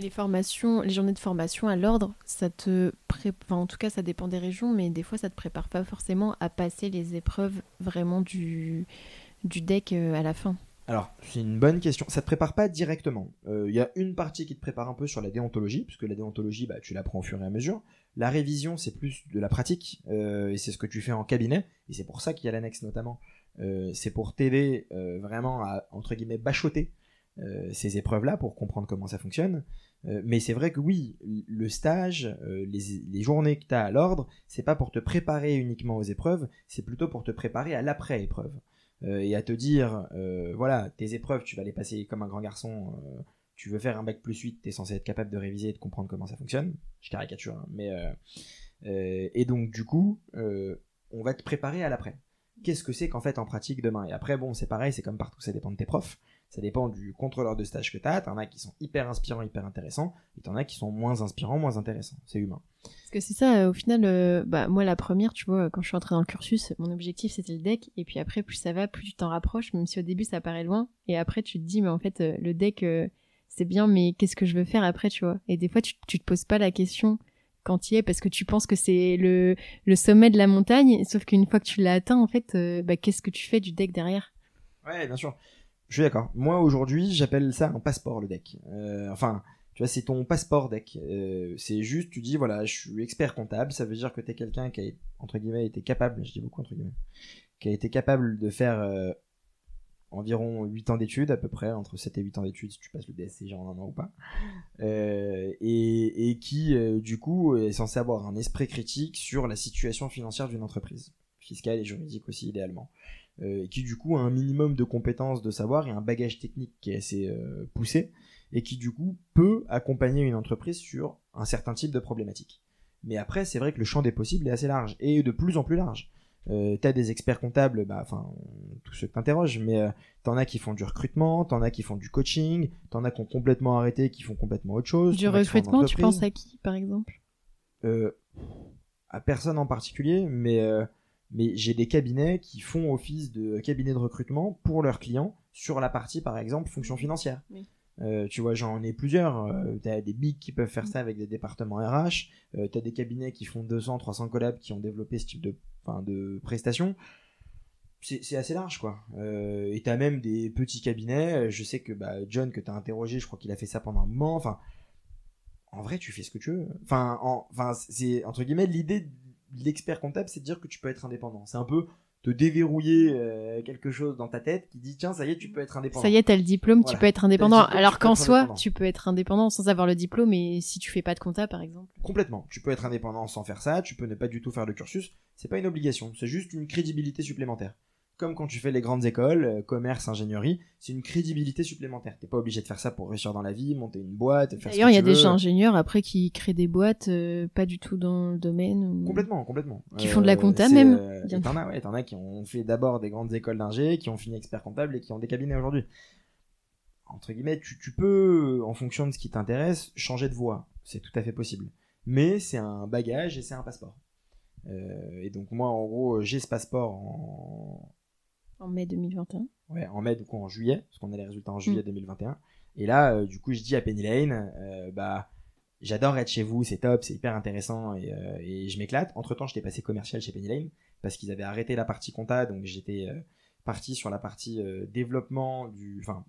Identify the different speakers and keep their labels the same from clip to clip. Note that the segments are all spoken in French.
Speaker 1: Les formations, les journées de formation à l'ordre, ça te enfin, en tout cas ça dépend des régions, mais des fois ça te prépare pas forcément à passer les épreuves vraiment du, du deck euh, à la fin.
Speaker 2: Alors, c'est une bonne question. Ça te prépare pas directement. Il y a une partie qui te prépare un peu sur la déontologie, puisque la déontologie, bah, tu l'apprends au fur et à mesure. La révision, c'est plus de la pratique, euh, et c'est ce que tu fais en cabinet, et c'est pour ça qu'il y a l'annexe notamment. Euh, c'est pour t'aider euh, vraiment à, entre guillemets, bachoter ces épreuves-là pour comprendre comment ça fonctionne. Mais c'est vrai que oui, le stage, les, les, journées que tu as à l'ordre, c'est pas pour te préparer uniquement aux épreuves, c'est plutôt pour te préparer à l'après-épreuve. Euh, et à te dire, euh, voilà, tes épreuves, tu vas les passer comme un grand garçon, euh, tu veux faire un bac plus 8, tu es censé être capable de réviser et de comprendre comment ça fonctionne. Je caricature, hein, mais... et donc, du coup, on va te préparer à l'après. Qu'est-ce que c'est qu'en fait en pratique demain? Et après, bon, c'est pareil, c'est comme partout, ça dépend de tes profs. Ça dépend du contrôleur de stage que tu as. T'en as qui sont hyper inspirants, hyper intéressants, et t'en as qui sont moins inspirants, moins intéressants. C'est humain.
Speaker 1: Parce que c'est ça, au final, euh, bah, moi, la première, tu vois, quand je suis entrée dans le cursus, mon objectif, c'était le deck, et puis après, plus ça va, plus tu t'en rapproches, même si au début, ça paraît loin, et après, tu te dis, mais en fait, euh, le deck, euh, c'est bien, mais qu'est-ce que je veux faire après, tu vois? Et des fois, tu, tu te poses pas la question quand tu y es, parce que tu penses que c'est le, le sommet de la montagne, sauf qu'une fois que tu l'as atteint, en fait, bah, qu'est-ce que tu fais du deck derrière?
Speaker 2: Ouais, bien sûr. Je suis d'accord. Moi aujourd'hui, j'appelle ça un passeport le deck. Euh, enfin, tu vois, c'est ton passeport deck. Euh, c'est juste, tu dis voilà, je suis expert comptable. Ça veut dire que tu es quelqu'un qui a entre guillemets été capable, je dis beaucoup entre guillemets, qui a été capable de faire euh, environ 8 ans d'études à peu près, entre 7 et 8 ans d'études si tu passes le DSCG en un an ou pas, et, qui du coup est censé avoir un esprit critique sur la situation financière d'une entreprise, fiscale et juridique aussi idéalement. Euh, qui du coup a un minimum de compétences, de savoir et un bagage technique qui est assez euh, poussé, et qui du coup peut accompagner une entreprise sur un certain type de problématique. Mais après, c'est vrai que le champ des possibles est assez large, et de plus en plus large. Euh, t'as des experts comptables, bah, enfin, tous ceux que t'interroges, mais euh, t'en as qui font du recrutement, t'en as qui font du coaching, t'en as qui ont complètement arrêté, qui font complètement autre chose.
Speaker 1: Du recrutement, tu penses à qui, par exemple?
Speaker 2: Euh, À personne en particulier, mais mais j'ai des cabinets qui font office de cabinet de recrutement pour leurs clients sur la partie par exemple fonction financière. Euh, tu vois, j'en ai plusieurs. Euh, tu as des big qui peuvent faire ça avec des départements RH. Euh, tu as des cabinets qui font 200, 300 collabs qui ont développé ce type de, de prestations. C'est assez large, quoi. Euh, et tu as même des petits cabinets. Je sais que bah, John, que tu as interrogé, je crois qu'il a fait ça pendant un moment. Enfin, en vrai, tu fais ce que tu veux. Enfin, enfin c'est entre guillemets l'idée l'expert comptable, c'est de dire que tu peux être indépendant. C'est un peu te déverrouiller euh, quelque chose dans ta tête qui dit tiens ça y est tu peux être indépendant.
Speaker 1: Ça y est t'as le diplôme, tu peux être indépendant. Alors qu'en soi tu peux être indépendant sans avoir le diplôme et si tu fais pas de compta par exemple.
Speaker 2: Complètement. Tu peux être indépendant sans faire ça, tu peux ne pas du tout faire le cursus. C'est pas une obligation, c'est juste une crédibilité supplémentaire comme quand tu fais les grandes écoles, euh, commerce, ingénierie, c'est une crédibilité supplémentaire. T'es pas obligé de faire ça pour réussir dans la vie, monter une boîte, faire
Speaker 1: D'ailleurs, il y a des ingénieurs après qui créent des boîtes euh, pas du tout dans le domaine.
Speaker 2: Complètement, complètement.
Speaker 1: Qui font de la compta même.
Speaker 2: Euh, t'en as, ouais, t'en as qui ont fait d'abord des grandes écoles d'ingé, qui ont fini expert comptable et qui ont des cabinets aujourd'hui. Entre guillemets, tu, tu peux, en fonction de ce qui t'intéresse, changer de voie. C'est tout à fait possible. Mais c'est un bagage et c'est un passeport. et donc moi, en gros, j'ai ce passeport en,
Speaker 1: en mai 2021
Speaker 2: Ouais, en mai, du coup, en juillet, parce qu'on a les résultats en juillet 2021. Mm. Et là, euh, du coup, je dis à Penny Lane, euh, bah, j'adore être chez vous, c'est top, c'est hyper intéressant et, euh, et je m'éclate. Entre temps, j'étais passé commercial chez Penny Lane parce qu'ils avaient arrêté la partie compta, donc j'étais parti sur la partie développement du, enfin,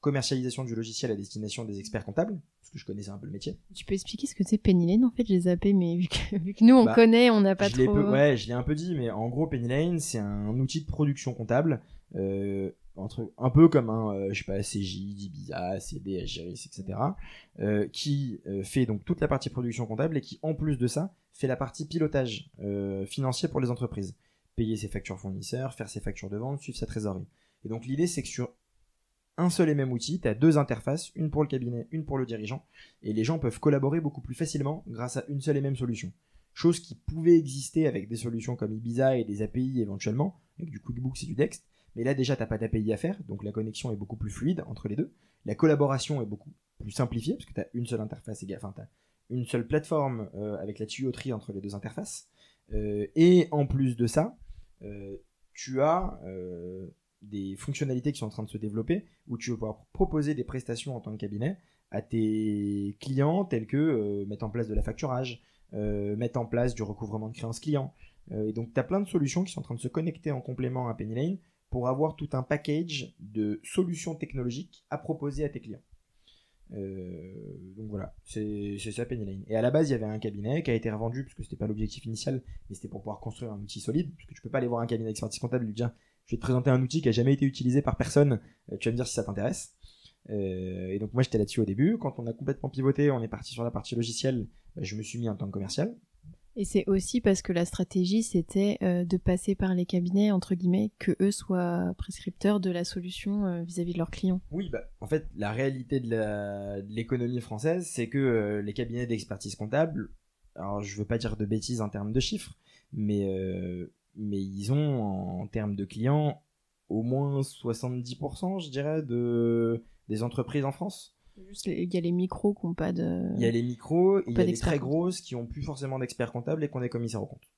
Speaker 2: commercialisation du logiciel à destination des experts comptables, que je connaissais un peu le métier.
Speaker 1: Tu peux expliquer ce que c'est Penny Lane En fait, je les zappé, mais vu que, nous on bah, connaît, on n'a pas
Speaker 2: je
Speaker 1: trop.
Speaker 2: ouais, je l'ai un peu dit, mais en gros, Penny Lane, c'est un outil de production comptable. Euh, entre, un peu comme un, euh, je sais pas, CJ, Ibiza, CD, Agiris, etc., euh, qui fait donc toute la partie production comptable et qui, en plus de ça, fait la partie pilotage financier pour les entreprises. Payer ses factures fournisseurs, faire ses factures de vente, suivre sa trésorerie. Et donc l'idée, c'est que sur un seul et même outil, tu as deux interfaces, une pour le cabinet, une pour le dirigeant, et les gens peuvent collaborer beaucoup plus facilement grâce à une seule et même solution. Chose qui pouvait exister avec des solutions comme Ibiza et des API éventuellement, avec du QuickBooks et du Dext, mais là déjà t'as pas d'API à faire, donc la connexion est beaucoup plus fluide entre les deux. La collaboration est beaucoup plus simplifiée, parce que tu as une seule interface enfin une seule plateforme euh, avec la tuyauterie entre les deux interfaces. Euh, et en plus de ça, euh, tu as des fonctionnalités qui sont en train de se développer où tu vas pouvoir proposer des prestations en tant que cabinet à tes clients tels que euh, mettre en place de la facturage, euh, mettre en place du recouvrement de créances clients. Euh, et donc tu as plein de solutions qui sont en train de se connecter en complément à Lane pour avoir tout un package de solutions technologiques à proposer à tes clients. donc voilà, c'est ça Lane. Et à la base, il y avait un cabinet qui a été revendu, parce que c'était pas l'objectif initial, mais c'était pour pouvoir construire un outil solide, parce que tu peux pas aller voir un cabinet d'expertise comptable et lui dire je vais te présenter un outil qui a jamais été utilisé par personne. Euh, tu vas me dire si ça t'intéresse. Euh, et donc moi j'étais là-dessus au début. Quand on a complètement pivoté, on est parti sur la partie logicielle. Bah, je me suis mis en tant que commercial.
Speaker 1: Et c'est aussi parce que la stratégie c'était euh, de passer par les cabinets entre guillemets que eux soient prescripteurs de la solution vis-à-vis de leurs clients.
Speaker 2: Oui, bah en fait la réalité de l'économie française c'est que les cabinets d'expertise comptable, alors je veux pas dire de bêtises en termes de chiffres, mais mais ils ont en termes de clients au moins 70%, je dirais, de, des entreprises en France.
Speaker 1: Il y a les micros qui n'ont pas de.
Speaker 2: Il y a les micros, il y a les très grosses qui n'ont plus forcément d'experts comptables et qui ont des commissaires au compte.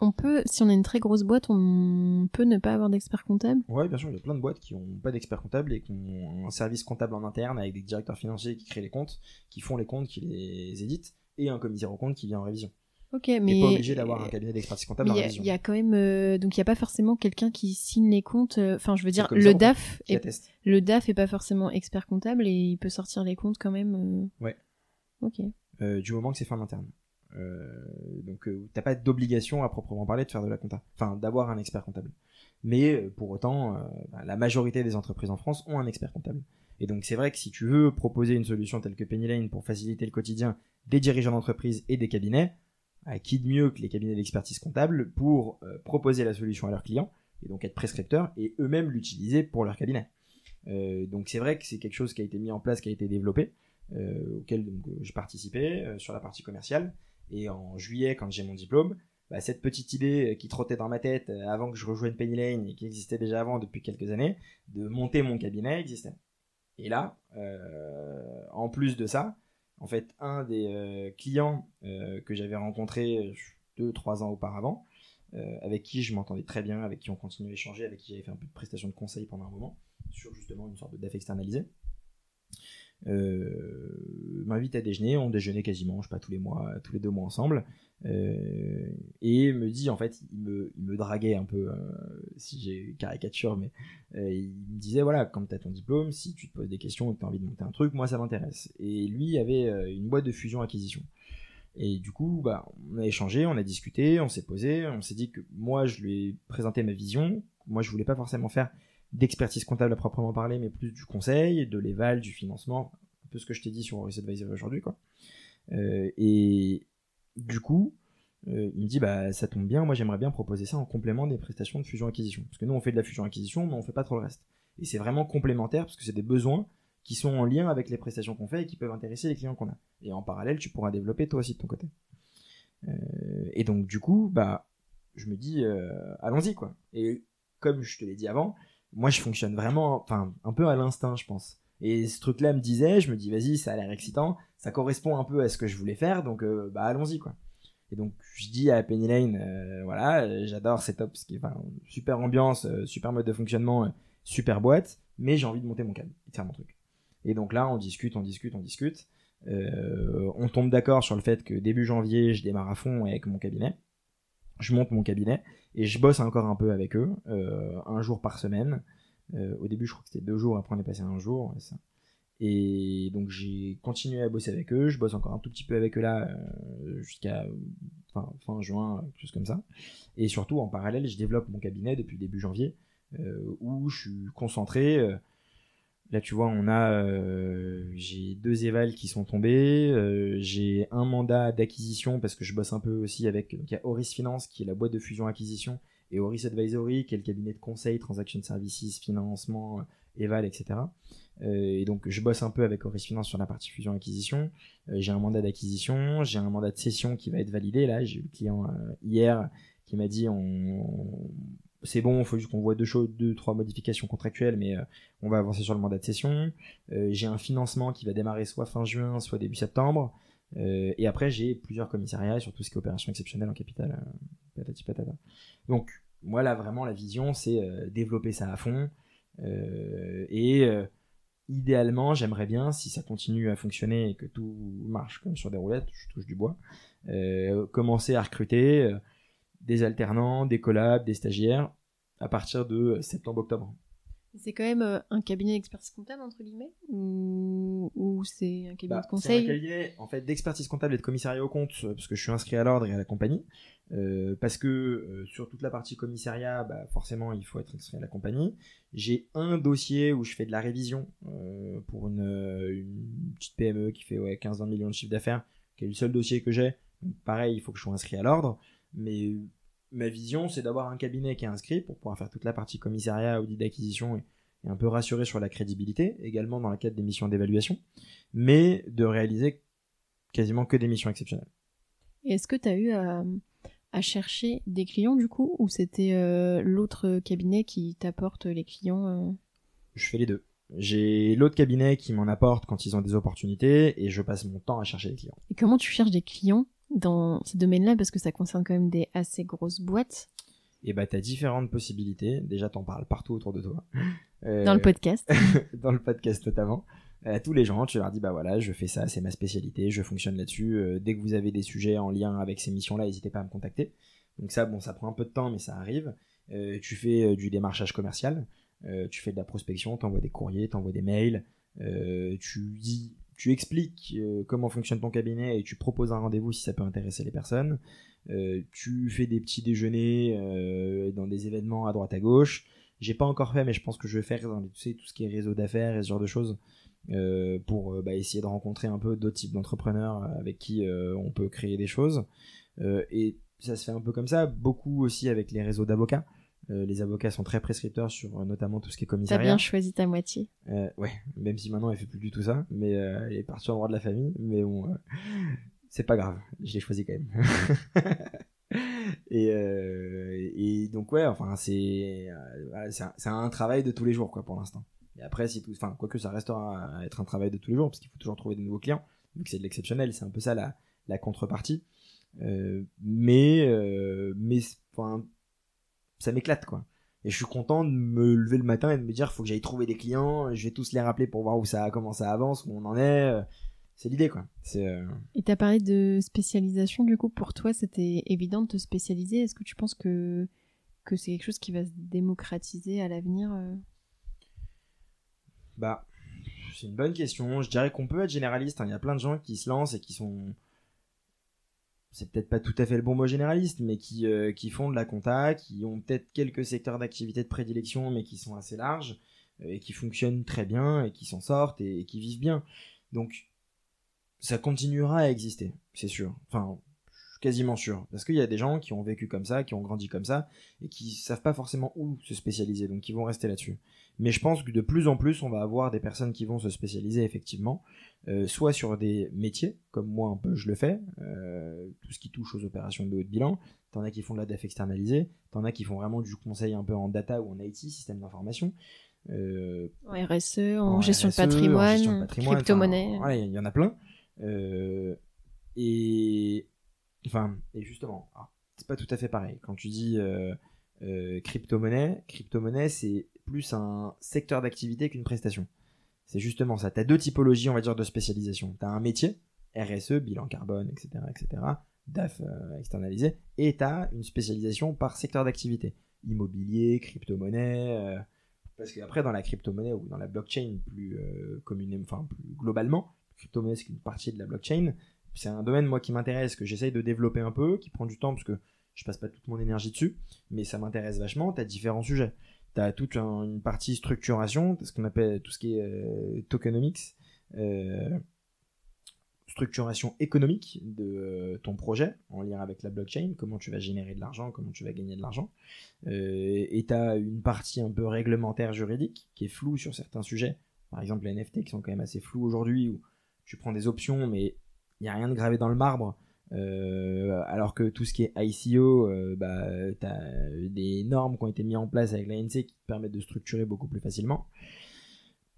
Speaker 1: On peut, si on a une très grosse boîte, on peut ne pas avoir d'expert comptable
Speaker 2: Oui, bien sûr, il y a plein de boîtes qui n'ont pas d'expert comptable et qui ont un service comptable en interne avec des directeurs financiers qui créent les comptes, qui font les comptes, qui les éditent, et un commissaire au compte qui vient en révision.
Speaker 1: Ok, mais
Speaker 2: pas obligé d'avoir un cabinet d'expertise comptable.
Speaker 1: Il y, a quand même, euh, donc il y a pas forcément quelqu'un qui signe les comptes. Euh, enfin, je veux dire, le DAF, est, le DAF est pas forcément expert comptable et il peut sortir les comptes quand même.
Speaker 2: Euh. Ouais.
Speaker 1: Ok.
Speaker 2: du moment que c'est fait en interne. donc t'as pas d'obligation à proprement parler de faire de la compta, enfin d'avoir un expert comptable. Mais pour autant, bah, la majorité des entreprises en France ont un expert comptable. Et donc c'est vrai que si tu veux proposer une solution telle que Penny Lane pour faciliter le quotidien des dirigeants d'entreprise et des cabinets, à qui de mieux que les cabinets d'expertise comptable pour euh, proposer la solution à leurs clients et donc être prescripteurs et eux-mêmes l'utiliser pour leur cabinet. Euh, donc c'est vrai que c'est quelque chose qui a été mis en place, qui a été développé, euh, auquel j'ai participé sur la partie commerciale. Et en juillet, quand j'ai mon diplôme, bah, cette petite idée qui trottait dans ma tête avant que je rejoigne Penny Lane et qui existait déjà avant depuis quelques années, de monter mon cabinet existait. Et là, en plus de ça, en fait, un des euh, clients euh, que j'avais rencontré 2-3 ans auparavant, euh, avec qui je m'entendais très bien, avec qui on continuait à échanger, avec qui j'avais fait un peu de prestation de conseil pendant un moment, sur justement une sorte de DEF externalisé, m'invite à déjeuner, on déjeunait quasiment, je sais pas, tous les mois, tous les deux mois ensemble, euh, et me dit en fait il me, il me draguait un peu euh, si j'ai caricature mais euh, il me disait voilà quand tu as ton diplôme si tu te poses des questions tu as envie de monter un truc moi ça m'intéresse. Et lui avait une boîte de fusion acquisition. Et du coup bah on a échangé on a discuté on s'est posé on s'est dit que moi je lui ai présenté ma vision moi je voulais pas forcément faire d'expertise comptable à proprement parler mais plus du conseil de l'éval du financement un peu ce que je t'ai dit sur Horace Advisory aujourd'hui quoi. Et du coup, euh, il me dit bah ça tombe bien, moi j'aimerais bien proposer ça en complément des prestations de fusion-acquisition. Parce que nous on fait de la fusion-acquisition, mais on fait pas trop le reste. Et c'est vraiment complémentaire parce que c'est des besoins qui sont en lien avec les prestations qu'on fait et qui peuvent intéresser les clients qu'on a. Et en parallèle, tu pourras développer toi aussi de ton côté. Euh, et donc du coup, bah je me dis euh, allons-y quoi. Et comme je te l'ai dit avant, moi je fonctionne vraiment, enfin un peu à l'instinct je pense. Et ce truc-là me disait, je me dis, vas-y, ça a l'air excitant, ça correspond un peu à ce que je voulais faire, donc euh, bah allons-y quoi. Et donc je dis à Penny Lane, euh, voilà, j'adore, c'est top, super ambiance, euh, super mode de fonctionnement, super boîte, mais j'ai envie de monter mon câble et de faire mon truc. Et donc là, on discute, on discute, on discute. on tombe d'accord sur le fait que début janvier, je démarre à fond avec mon cabinet. Je monte mon cabinet et je bosse encore un peu avec eux, un jour par semaine. Au début, je crois que c'était deux jours, après on est passé un jour. Et, donc j'ai continué à bosser avec eux. Je bosse encore un tout petit peu avec eux là jusqu'à fin, fin, juin, quelque chose comme ça. Et surtout, en parallèle, je développe mon cabinet depuis début janvier, où je suis concentré Là, tu vois, on a, euh, j'ai deux évals qui sont tombés. Euh, j'ai un mandat d'acquisition parce que je bosse un peu aussi avec. Donc, il y a Horis Finance qui est la boîte de fusion acquisition et Horis Advisory qui est le cabinet de conseil, transaction services, financement, éval, etc. Euh, et donc, je bosse un peu avec Horis Finance sur la partie fusion acquisition. j'ai un mandat d'acquisition, j'ai un mandat de cession qui va être validé. Là, j'ai eu le client hier qui m'a dit c'est bon, il faut juste qu'on voit deux, choses, deux, trois modifications contractuelles, mais euh, on va avancer sur le mandat de session. Euh, j'ai un financement qui va démarrer soit fin juin, soit début septembre. Euh, et après, j'ai plusieurs commissariats sur tout ce qui est opération exceptionnelle en capital. patati patata. Donc, moi, là, vraiment, la vision, c'est développer ça à fond. et idéalement, j'aimerais bien, si ça continue à fonctionner et que tout marche comme sur des roulettes, je touche du bois, commencer à recruter des alternants, des collabs, des stagiaires à partir de septembre-octobre.
Speaker 1: C'est quand même euh, un cabinet d'expertise comptable, entre guillemets Ou, c'est un cabinet bah, de conseil
Speaker 2: C'est un cabinet en fait, d'expertise comptable et de commissariat au compte, euh, parce que je suis inscrit à l'ordre et à la compagnie. Euh, parce que sur toute la partie commissariat, bah, forcément, il faut être inscrit à la compagnie. J'ai un dossier où je fais de la révision pour une, petite PME qui fait ouais, 15-20 millions de chiffre d'affaires, qui est le seul dossier que j'ai. Pareil, il faut que je sois inscrit à l'ordre. Mais ma vision, c'est d'avoir un cabinet qui est inscrit pour pouvoir faire toute la partie commissariat, audit d'acquisition et, un peu rassurer sur la crédibilité, également dans le cadre des missions d'évaluation, mais de réaliser quasiment que des missions exceptionnelles.
Speaker 1: Est-ce que tu as eu à, chercher des clients du coup, ou c'était euh, l'autre cabinet qui t'apporte les clients euh?
Speaker 2: Je fais les deux. J'ai l'autre cabinet qui m'en apporte quand ils ont des opportunités et je passe mon temps à chercher des clients.
Speaker 1: Et comment tu cherches des clients? Dans ce domaine-là parce que ça concerne quand même des assez grosses boîtes
Speaker 2: Et eh bah t'as différentes possibilités. Déjà t'en parles partout autour de toi.
Speaker 1: Euh, dans le podcast.
Speaker 2: dans le podcast notamment. À tous les gens, tu leur dis bah voilà, je fais ça, c'est ma spécialité, je fonctionne là-dessus. Euh, dès que vous avez des sujets en lien avec ces missions-là, n'hésitez pas à me contacter. Donc ça, bon, ça prend un peu de temps, mais ça arrive. Euh, tu fais du démarchage commercial, tu fais de la prospection, t'envoies des courriers, t'envoies des mails, tu dis tu expliques euh, comment fonctionne ton cabinet et tu proposes un rendez-vous si ça peut intéresser les personnes. Euh, tu fais des petits déjeuners euh, dans des événements à droite à gauche. J'ai pas encore fait, mais je pense que je vais faire dans tout ce qui est réseau d'affaires et ce genre de choses pour bah, essayer de rencontrer un peu d'autres types d'entrepreneurs avec qui on peut créer des choses. et ça se fait un peu comme ça, beaucoup aussi avec les réseaux d'avocats. Euh, les avocats sont très prescripteurs sur euh, notamment tout ce qui est commissariat.
Speaker 1: T'as bien choisi ta moitié.
Speaker 2: Euh, ouais, même si maintenant elle fait plus du tout ça, mais elle est partie en droit de la famille, mais bon, c'est pas grave, je l'ai choisi quand même. et, et donc ouais, enfin c'est c'est un, un, travail de tous les jours quoi pour l'instant. Et après si tout, enfin quoique ça restera à être un travail de tous les jours parce qu'il faut toujours trouver de nouveaux clients, vu que c'est de l'exceptionnel, c'est un peu ça la, la contrepartie. mais mais enfin ça m'éclate quoi. Et je suis content de me lever le matin et de me dire faut que j'aille trouver des clients, je vais tous les rappeler pour voir où ça comment ça avance, où on en est. C'est l'idée quoi. C'est
Speaker 1: euh... Et t'as parlé de spécialisation du coup pour toi c'était évident de te spécialiser. Est-ce que tu penses que que c'est quelque chose qui va se démocratiser à l'avenir euh?
Speaker 2: Bah c'est une bonne question. Je dirais qu'on peut être généraliste. Hein. Il y a plein de gens qui se lancent et qui sont c'est peut-être pas tout à fait le bon mot généraliste, mais qui, euh, qui font de la compta, qui ont peut-être quelques secteurs d'activité de prédilection, mais qui sont assez larges, euh, et qui fonctionnent très bien, et qui s'en sortent, et, qui vivent bien. Donc, ça continuera à exister, c'est sûr. Enfin, quasiment sûr. Parce qu'il y a des gens qui ont vécu comme ça, qui ont grandi comme ça, et qui savent pas forcément où se spécialiser, donc ils vont rester là-dessus. Mais je pense que de plus en plus, on va avoir des personnes qui vont se spécialiser effectivement, euh, soit sur des métiers, comme moi un peu je le fais, euh, tout ce qui touche aux opérations de haut de bilan, t'en as qui font de la DAF externalisée, t'en as qui font vraiment du conseil un peu en data ou en IT, système d'information.
Speaker 1: Euh, en RSE, en, gestion, de patrimoine, crypto-monnaie.
Speaker 2: il y, en a plein. et enfin, et justement, ah, c'est pas tout à fait pareil. Quand tu dis crypto-monnaie, crypto-monnaie c'est plus un secteur d'activité qu'une prestation. C'est justement ça. Tu as deux typologies, on va dire, de spécialisation. Tu as un métier, RSE, bilan carbone, etc., etc., DAF euh, externalisé, et tu as une spécialisation par secteur d'activité. Immobilier, crypto-monnaie, euh, Parce qu'après, dans la crypto-monnaie ou dans la blockchain plus euh, communément, enfin plus globalement, crypto-monnaie c'est une partie de la blockchain. C'est un domaine moi qui m'intéresse, que j'essaye de développer un peu, qui prend du temps parce que je passe pas toute mon énergie dessus, mais ça m'intéresse vachement. Tu as différents sujets. Tu as toute une partie structuration, ce qu'on appelle tout ce qui est euh, tokenomics, euh, structuration économique de euh, ton projet en lien avec la blockchain, comment tu vas générer de l'argent, comment tu vas gagner de l'argent. Et tu as une partie un peu réglementaire juridique qui est floue sur certains sujets. Par exemple, les NFT qui sont quand même assez flous aujourd'hui, où tu prends des options, mais il n'y a rien de gravé dans le marbre. Euh, alors que tout ce qui est ICO, bah, tu as des normes qui ont été mises en place avec l'ANC qui te permettent de structurer beaucoup plus facilement.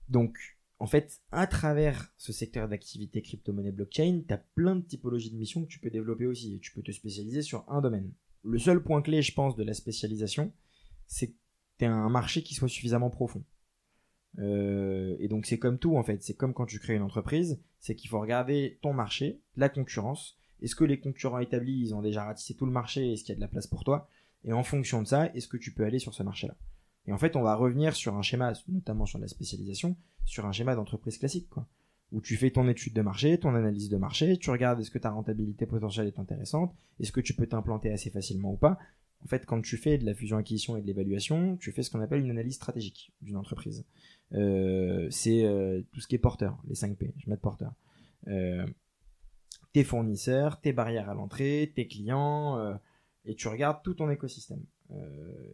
Speaker 2: Donc, en fait, à travers ce secteur d'activité crypto-monnaie blockchain, tu as plein de typologies de missions que tu peux développer aussi et tu peux te spécialiser sur un domaine. Le seul point clé, je pense, de la spécialisation, c'est que tu as un marché qui soit suffisamment profond. Euh, et donc c'est comme tout en fait, c'est comme quand tu crées une entreprise, c'est qu'il faut regarder ton marché, la concurrence, est-ce que les concurrents établis, ils ont déjà ratissé tout le marché, est-ce qu'il y a de la place pour toi? Et en fonction de ça, est-ce que tu peux aller sur ce marché-là? Et en fait, on va revenir sur un schéma, notamment sur la spécialisation, sur un schéma d'entreprise classique, quoi. Où tu fais ton étude de marché, ton analyse de marché, tu regardes est-ce que ta rentabilité potentielle est intéressante, est-ce que tu peux t'implanter assez facilement ou pas. En fait, quand tu fais de la fusion-acquisition et de l'évaluation, tu fais ce qu'on appelle une analyse stratégique d'une entreprise. Euh, c'est euh, tout ce qui est porteur, les 5 P, je mets porteur. Euh, tes fournisseurs, tes barrières à l'entrée, tes clients, et tu regardes tout ton écosystème.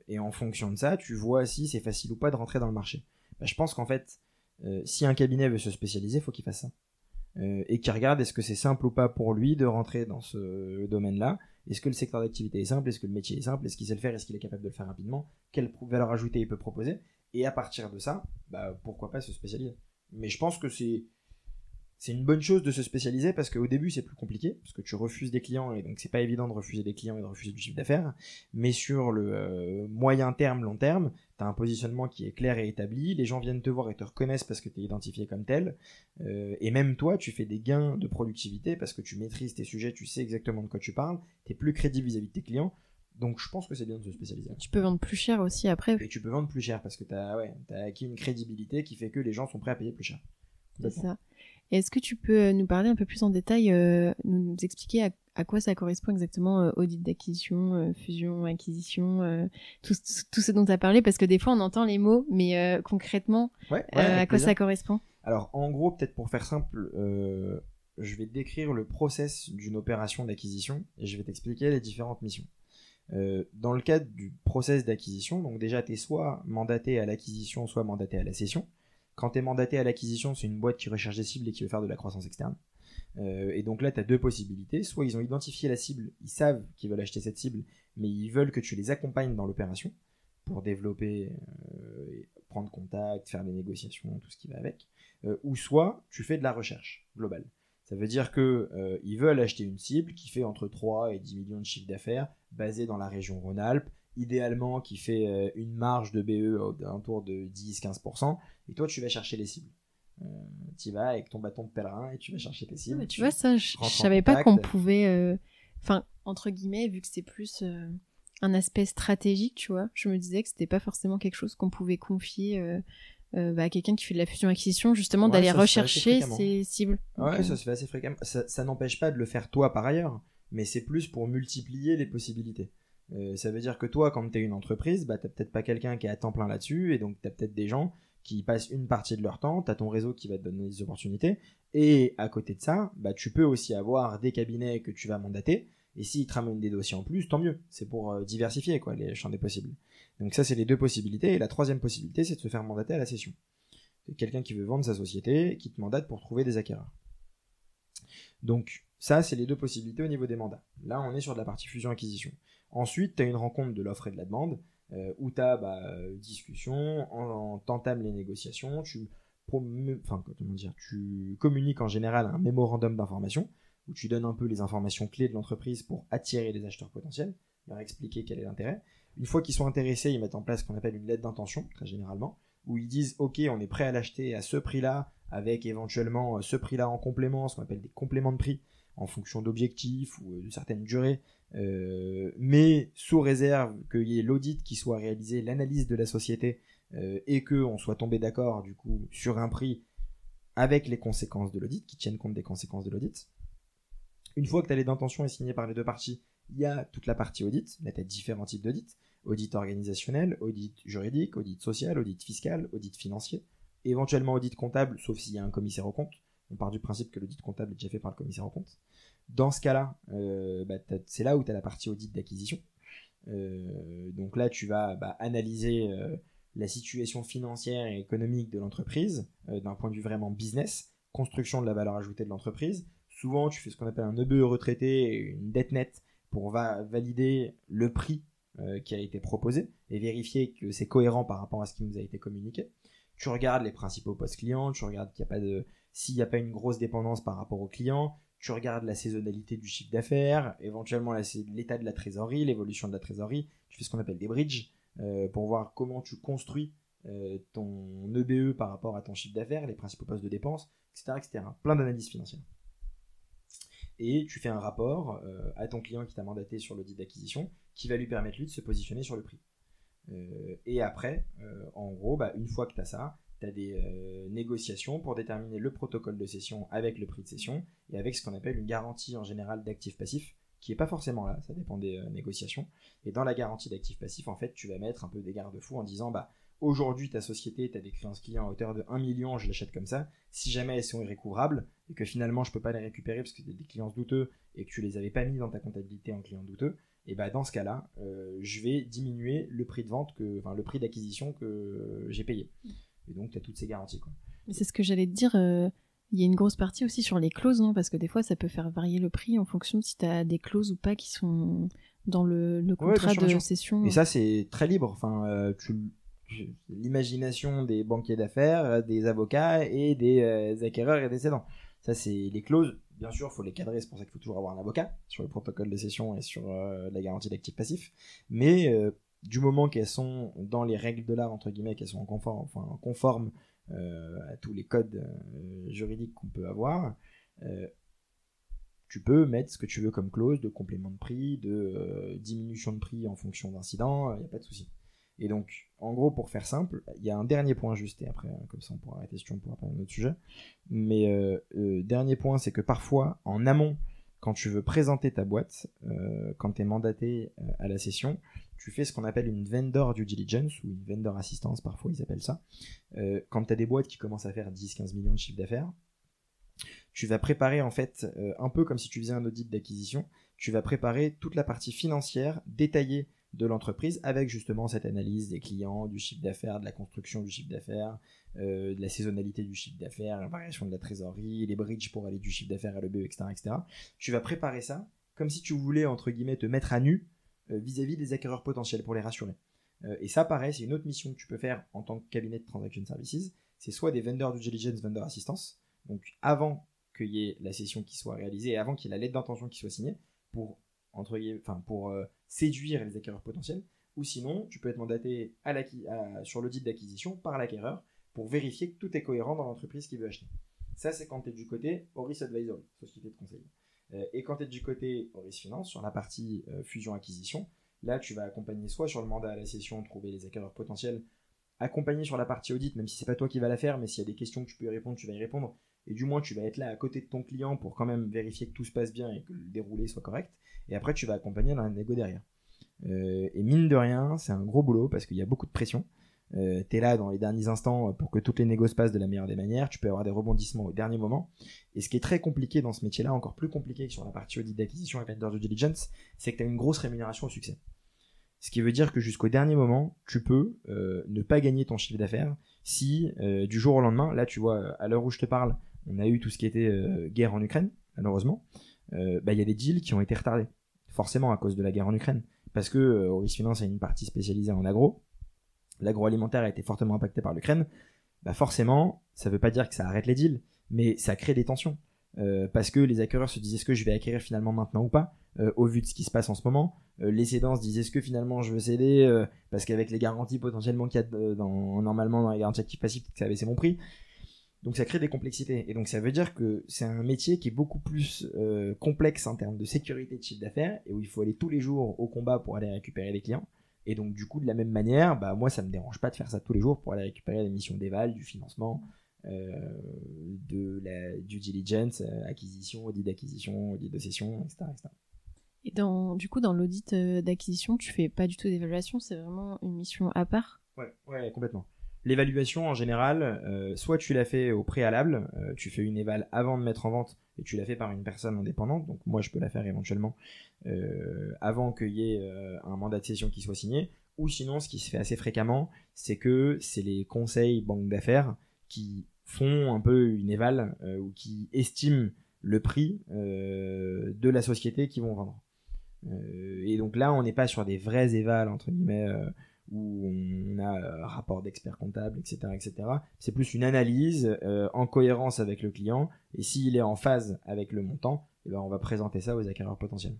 Speaker 2: et en fonction de ça, tu vois si c'est facile ou pas de rentrer dans le marché. Bah, je pense qu'en fait, si un cabinet veut se spécialiser, faut qu'il fasse ça. Et qu'il regarde est-ce que c'est simple ou pas pour lui de rentrer dans ce domaine-là. Est-ce que le secteur d'activité est simple? Est-ce que le métier est simple? Est-ce qu'il sait le faire? Est-ce qu'il est capable de le faire rapidement? Quelle valeur ajoutée il peut proposer? Et à partir de ça, bah, pourquoi pas se spécialiser. Mais je pense que c'est c'est une bonne chose de se spécialiser parce qu'au début c'est plus compliqué parce que tu refuses des clients et donc c'est pas évident de refuser des clients et de refuser du chiffre d'affaires. Mais sur le euh, moyen terme long terme tu as un positionnement qui est clair et établi. Les gens viennent te voir et te reconnaissent parce que tu es identifié comme tel. Euh, et même toi tu fais des gains de productivité parce que tu maîtrises tes sujets tu sais exactement de quoi tu parles. Tu es plus crédible vis-à-vis de tes clients donc je pense que c'est bien de se spécialiser.
Speaker 1: Tu peux vendre plus cher aussi après.
Speaker 2: Et tu peux vendre plus cher parce que tu as, ouais, as acquis une crédibilité qui fait que les gens sont prêts à payer plus cher.
Speaker 1: C'est ça. Est-ce que tu peux euh, nous parler un peu plus en détail, euh, nous, expliquer à, quoi ça correspond exactement euh, audit d'acquisition, fusion, acquisition, tout, ce dont tu as parlé? Parce que des fois on entend les mots, mais concrètement, à quoi ça correspond?
Speaker 2: Alors en gros, peut-être pour faire simple, je vais décrire le process d'une opération d'acquisition et je vais t'expliquer les différentes missions. Dans le cadre du process d'acquisition, donc déjà tu es soit mandaté à l'acquisition, soit mandaté à la cession. Quand tu es mandaté à l'acquisition, c'est une boîte qui recherche des cibles et qui veut faire de la croissance externe. Euh, et donc là, tu as deux possibilités. Soit ils ont identifié la cible, ils savent qu'ils veulent acheter cette cible, mais ils veulent que tu les accompagnes dans l'opération pour développer, euh, prendre contact, faire des négociations, tout ce qui va avec. Euh, ou soit tu fais de la recherche globale. Ça veut dire que ils veulent acheter une cible qui fait entre 3 et 10 millions de chiffres d'affaires, basée dans la région Rhône-Alpes, idéalement qui fait euh, une marge de BE autour de 10-15%, et toi tu vas chercher les cibles. Euh, tu vas avec ton bâton de pèlerin et tu vas chercher tes cibles.
Speaker 1: tu, vois, ça, je, savais pas qu'on pouvait. Euh, enfin, entre guillemets, vu que c'est plus un aspect stratégique, tu vois, je me disais que c'était pas forcément quelque chose qu'on pouvait confier. Bah, à quelqu'un qui fait de la fusion-acquisition, justement, d'aller rechercher ses cibles.
Speaker 2: Ouais, ça se fait assez fréquemment. ça n'empêche pas de le faire toi par ailleurs, mais c'est plus pour multiplier les possibilités. Euh, ça veut dire que toi, quand tu es une entreprise, bah, tu peut-être pas quelqu'un qui est à temps plein là-dessus, et donc tu as peut-être des gens qui passent une partie de leur temps, tu as ton réseau qui va te donner des opportunités, et à côté de ça, bah, tu peux aussi avoir des cabinets que tu vas mandater, et s'ils te ramènent des dossiers en plus, tant mieux, c'est pour euh, diversifier quoi, les champs des possibles. Donc ça, c'est les deux possibilités, et la troisième possibilité, c'est de se faire mandater à la session. C'est quelqu'un qui veut vendre sa société, qui te mandate pour trouver des acquéreurs. Donc ça, c'est les deux possibilités au niveau des mandats. Là, on est sur de la partie fusion-acquisition. Ensuite, tu as une rencontre de l'offre et de la demande, euh, où tu as bah, discussion, en, t'entames les négociations, tu, enfin, tu communiques en général un mémorandum d'information, où tu donnes un peu les informations clés de l'entreprise pour attirer les acheteurs potentiels, leur expliquer quel est l'intérêt. Une fois qu'ils sont intéressés, ils mettent en place ce qu'on appelle une lettre d'intention, très généralement, où ils disent ok, on est prêt à l'acheter à ce prix-là, avec éventuellement euh, ce prix-là en complément, ce qu'on appelle des compléments de prix, en fonction d'objectifs ou euh, de certaines durées, euh, mais sous réserve qu'il y ait l'audit qui soit réalisé, l'analyse de la société et que on soit tombé d'accord du coup sur un prix avec les conséquences de l'audit, qui tiennent compte des conséquences de l'audit. Une fois que ta lettre d'intention est signée par les deux parties, il y a toute la partie audit. Là, tu as différents types d'audit. Audit organisationnel, audit juridique, audit social, audit fiscal, audit financier, éventuellement audit comptable, sauf s'il y a un commissaire au compte. On part du principe que l'audit comptable est déjà fait par le commissaire au compte. Dans ce cas-là, euh, bah, c'est là où tu as la partie audit d'acquisition. Euh, donc là, tu vas bah, analyser euh, la situation financière et économique de l'entreprise d'un point de vue vraiment business, construction de la valeur ajoutée de l'entreprise. Souvent, tu fais ce qu'on appelle un EBE retraité, une dette nette, pour valider le prix qui a été proposé et vérifier que c'est cohérent par rapport à ce qui nous a été communiqué. Tu regardes les principaux postes clients, tu regardes s'il n'y a pas une grosse dépendance par rapport au client, tu regardes la saisonnalité du chiffre d'affaires, éventuellement l'état de la trésorerie, l'évolution de la trésorerie, tu fais ce qu'on appelle des bridges euh, pour voir comment tu construis euh, ton EBE par rapport à ton chiffre d'affaires, les principaux postes de dépenses, etc. etc. Plein d'analyses financières. Et tu fais un rapport euh, à ton client qui t'a mandaté sur l'audit d'acquisition qui va lui permettre lui de se positionner sur le prix. et après, en gros, bah, une fois que tu as ça, tu as des euh, négociations pour déterminer le protocole de cession avec le prix de cession et avec ce qu'on appelle une garantie en général d'actifs passifs qui est pas forcément là, ça dépend des euh, négociations. Et dans la garantie d'actifs passifs, en fait, tu vas mettre un peu des garde-fous en disant bah aujourd'hui ta société, tu as des créances clients à hauteur de 1 million, je l'achète comme ça. Si jamais elles sont irrécouvrables et que finalement je peux pas les récupérer parce que c'est des clients douteux et que tu les avais pas mis dans ta comptabilité en client douteux, et bah dans ce cas-là, euh, je vais diminuer le prix de vente que, enfin le prix d'acquisition que j'ai payé. Et donc, tu as toutes ces garanties. Quoi.
Speaker 1: C'est ce que j'allais te dire. Euh, il y a une grosse partie aussi sur les clauses, non? Parce que des fois, ça peut faire varier le prix en fonction de si tu as des clauses ou pas qui sont dans le, contrat de cession.
Speaker 2: Et ça, c'est très libre. Enfin, euh, l'imagination des banquiers d'affaires, des avocats et des acquéreurs et des cédants. Ça, c'est les clauses. Bien sûr, il faut les cadrer. C'est pour ça qu'il faut toujours avoir un avocat sur le protocole de cession et sur la garantie d'actifs passifs. Mais du moment qu'elles sont dans les règles de l'art, entre guillemets, qu'elles sont conformes, enfin, conformes euh, à tous les codes euh, juridiques qu'on peut avoir, euh, tu peux mettre ce que tu veux comme clause de complément de prix, de diminution de prix en fonction d'incidents, il n'y a pas de souci. Et donc, en gros, pour faire simple, il y a un dernier point juste, et après, comme ça on pourra arrêter si on pourra parler d'un autre sujet. Mais dernier point, c'est que parfois, en amont, quand tu veux présenter ta boîte, quand tu es mandaté à la session, tu fais ce qu'on appelle une vendor due diligence ou une vendor assistance, parfois ils appellent ça. Euh, quand tu as des boîtes qui commencent à faire 10-15 millions de chiffre d'affaires, tu vas préparer en fait, euh, un peu comme si tu faisais un audit d'acquisition, tu vas préparer toute la partie financière détaillée de l'entreprise avec justement cette analyse des clients, du chiffre d'affaires, de la construction du chiffre d'affaires, euh, de la saisonnalité du chiffre d'affaires, la variation de la trésorerie, les bridges pour aller du chiffre d'affaires à l'EB, etc., etc. Tu vas préparer ça comme si tu voulais, entre guillemets, te mettre à nu euh, vis-à-vis des acquéreurs potentiels pour les rassurer. Euh, et ça, pareil, c'est une autre mission que tu peux faire en tant que cabinet de transaction services. C'est soit des vendors due diligence, vendor assistance, donc avant qu'il y ait la session qui soit réalisée et avant qu'il y ait la lettre d'intention qui soit signée pour, entre, enfin, pour euh, séduire les acquéreurs potentiels, ou sinon, tu peux être mandaté sur l'audit d'acquisition par l'acquéreur pour vérifier que tout est cohérent dans l'entreprise qui veut acheter. Ça, c'est quand tu es du côté Horis Advisory, société de conseil. Euh, et quand tu es du côté Horis Finance, sur la partie euh, fusion-acquisition, là, tu vas accompagner soit sur le mandat à la session, trouver les acquéreurs potentiels, accompagner sur la partie audit, même si c'est pas toi qui vas la faire, mais s'il y a des questions que tu peux y répondre, tu vas y répondre. Et du moins, tu vas être là à côté de ton client pour quand même vérifier que tout se passe bien et que le déroulé soit correct. Et après, tu vas accompagner dans la négo derrière. Euh, et mine de rien, c'est un gros boulot parce qu'il y a beaucoup de pression. Euh, tu es là dans les derniers instants pour que toutes les négos se passent de la meilleure des manières. Tu peux avoir des rebondissements au dernier moment. Et ce qui est très compliqué dans ce métier-là, encore plus compliqué que sur la partie audit d'acquisition et vendor de diligence, c'est que tu as une grosse rémunération au succès. Ce qui veut dire que jusqu'au dernier moment, tu peux euh, ne pas gagner ton chiffre d'affaires si euh, du jour au lendemain, là tu vois, à l'heure où je te parle, on a eu tout ce qui était guerre en Ukraine, malheureusement, bah, il y a des deals qui ont été retardés, forcément à cause de la guerre en Ukraine. Parce que Horis Finance a une partie spécialisée en agro, l'agroalimentaire a été fortement impacté par l'Ukraine, bah forcément, ça veut pas dire que ça arrête les deals, mais ça crée des tensions. Euh, parce que les acquéreurs se disent est-ce que je vais acquérir finalement maintenant ou pas, euh, au vu de ce qui se passe en ce moment. Euh, les cédants se disent est-ce que finalement je veux céder, parce qu'avec les garanties potentiellement qu'il y a dans, normalement dans les garanties actives passives, ça baissé mon prix. Donc ça crée des complexités. Et donc ça veut dire que c'est un métier qui est beaucoup plus complexe en termes de sécurité de chiffre d'affaires, et où il faut aller tous les jours au combat pour aller récupérer les clients Et donc, du coup, de la même manière, bah, moi, ça me dérange pas de faire ça tous les jours pour aller récupérer les missions d'éval, du financement, euh, de la due diligence, euh, acquisition, audit d'acquisition, audit de session, etc.
Speaker 1: Et dans, du coup, dans l'audit euh, d'acquisition, tu fais pas du tout d'évaluation, c'est vraiment une mission à part?
Speaker 2: Ouais, ouais, complètement. L'évaluation, en général, soit tu l'as fait au préalable, tu fais une éval avant de mettre en vente, et tu l'as fait par une personne indépendante, donc moi je peux la faire éventuellement euh, avant qu'il y ait euh, un mandat de cession qui soit signé, ou sinon ce qui se fait assez fréquemment, c'est que c'est les conseils banques d'affaires qui font un peu une éval euh, ou qui estiment le prix de la société qu'ils vont vendre. et donc là, on n'est pas sur des vrais évals entre guillemets où on a un rapport d'expert comptable, etc., etc. C'est plus une analyse en cohérence avec le client et s'il est en phase avec le montant, eh ben on va présenter ça aux acquéreurs potentiels.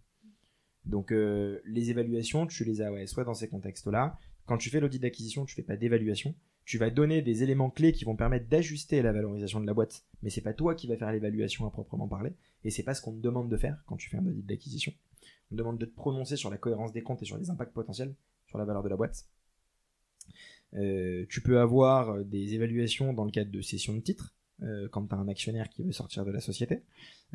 Speaker 2: Donc euh, les évaluations, tu les as soit dans ces contextes-là. Quand tu fais l'audit d'acquisition, tu fais pas d'évaluation. Tu vas donner des éléments clés qui vont permettre d'ajuster la valorisation de la boîte, mais c'est pas toi qui vas faire l'évaluation à proprement parler, et c'est pas ce qu'on te demande de faire quand tu fais un audit d'acquisition. On te demande de te prononcer sur la cohérence des comptes et sur les impacts potentiels sur la valeur de la boîte. Euh, tu peux avoir des évaluations dans le cadre de cession de titres, euh, quand tu as un actionnaire qui veut sortir de la société,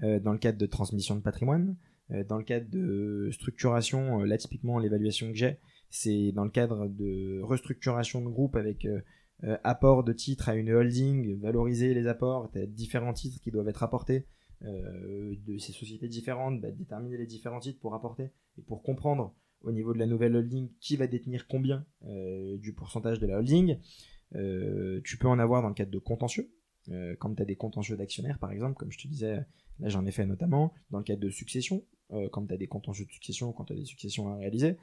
Speaker 2: dans le cadre de transmission de patrimoine, euh, dans le cadre de structuration, euh, là typiquement l'évaluation que j'ai, c'est dans le cadre de restructuration de groupe avec euh, apport de titres à une holding, valoriser les apports, as différents titres qui doivent être apportés de ces sociétés différentes, bah, déterminer les différents titres pour apporter et pour comprendre au niveau de la nouvelle holding qui va détenir combien du pourcentage de la holding. tu peux en avoir dans le cadre de contentieux, quand tu as des contentieux d'actionnaires par exemple, comme je te disais, là j'en ai fait notamment, dans le cadre de succession, euh, quand tu as des contentieux de succession, quand tu as des successions à réaliser.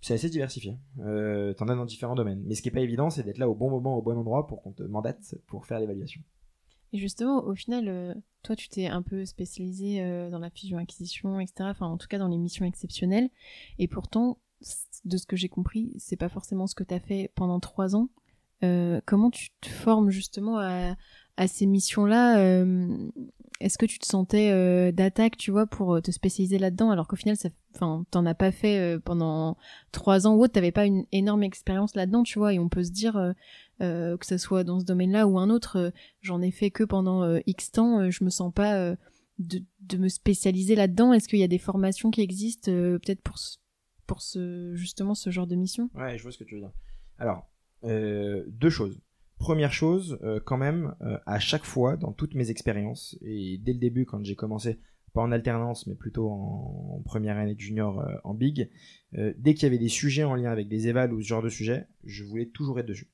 Speaker 2: C'est assez diversifié. Euh, tu en as dans différents domaines. Mais ce qui est pas évident, c'est d'être là au bon moment, au bon endroit pour qu'on te mandate pour faire l'évaluation.
Speaker 1: Et justement, au final, euh, toi, tu t'es un peu spécialisé dans la fusion-acquisition, etc. Enfin, en tout cas, dans les missions exceptionnelles. Et pourtant, de ce que j'ai compris, c'est pas forcément ce que tu as fait pendant trois ans. comment tu te formes justement à, ces missions-là, euh, est-ce que tu te sentais euh, d'attaque, tu vois, pour euh, te spécialiser là-dedans, alors qu'au final, t'en as pas fait pendant trois ans ou autre, t'avais pas une énorme expérience là-dedans, tu vois, et on peut se dire que ce soit dans ce domaine-là ou un autre, j'en ai fait que pendant X temps, je me sens pas de, me spécialiser là-dedans. Est-ce qu'il y a des formations qui existent, peut-être pour pour ce justement ce genre de mission?
Speaker 2: Ouais, je vois ce que tu veux dire. Alors, deux choses. Première chose, euh, quand même, euh, à chaque fois, dans toutes mes expériences, et dès le début, quand j'ai commencé, pas en alternance, mais plutôt en, première année de junior euh, en big, dès qu'il y avait des sujets en lien avec des évals ou ce genre de sujet, je voulais toujours être dessus.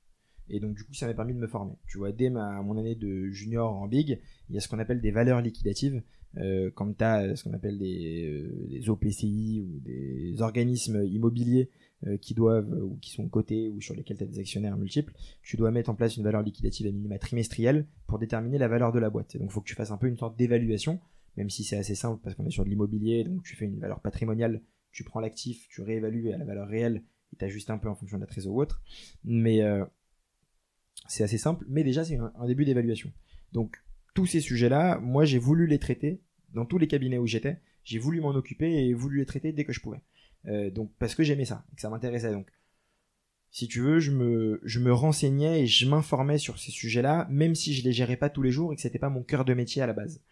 Speaker 2: Et donc, du coup, ça m'a permis de me former. Tu vois, dès ma, mon année de junior en big, il y a ce qu'on appelle des valeurs liquidatives. Euh, quand tu as ce qu'on appelle des, des, OPCI ou des organismes immobiliers euh, qui doivent ou qui sont cotés ou sur lesquels tu as des actionnaires multiples, tu dois mettre en place une valeur liquidative à minima trimestrielle pour déterminer la valeur de la boîte. Et donc il faut que tu fasses un peu une sorte d'évaluation, même si c'est assez simple parce qu'on est sur de l'immobilier, donc tu fais une valeur patrimoniale, tu prends l'actif, tu réévalues à la valeur réelle et tu ajustes un peu en fonction de la trésor ou autre. Mais euh, c'est assez simple, mais déjà c'est un, début d'évaluation. Donc tous ces sujets-là, moi j'ai voulu les traiter dans tous les cabinets où j'étais, j'ai voulu m'en occuper et voulu les traiter dès que je pouvais. Euh, donc parce que j'aimais ça, que ça m'intéressait. Donc si tu veux, je me, je me renseignais et je m'informais sur ces sujets-là, même si je les gérais pas tous les jours et que c'était pas mon cœur de métier à la base.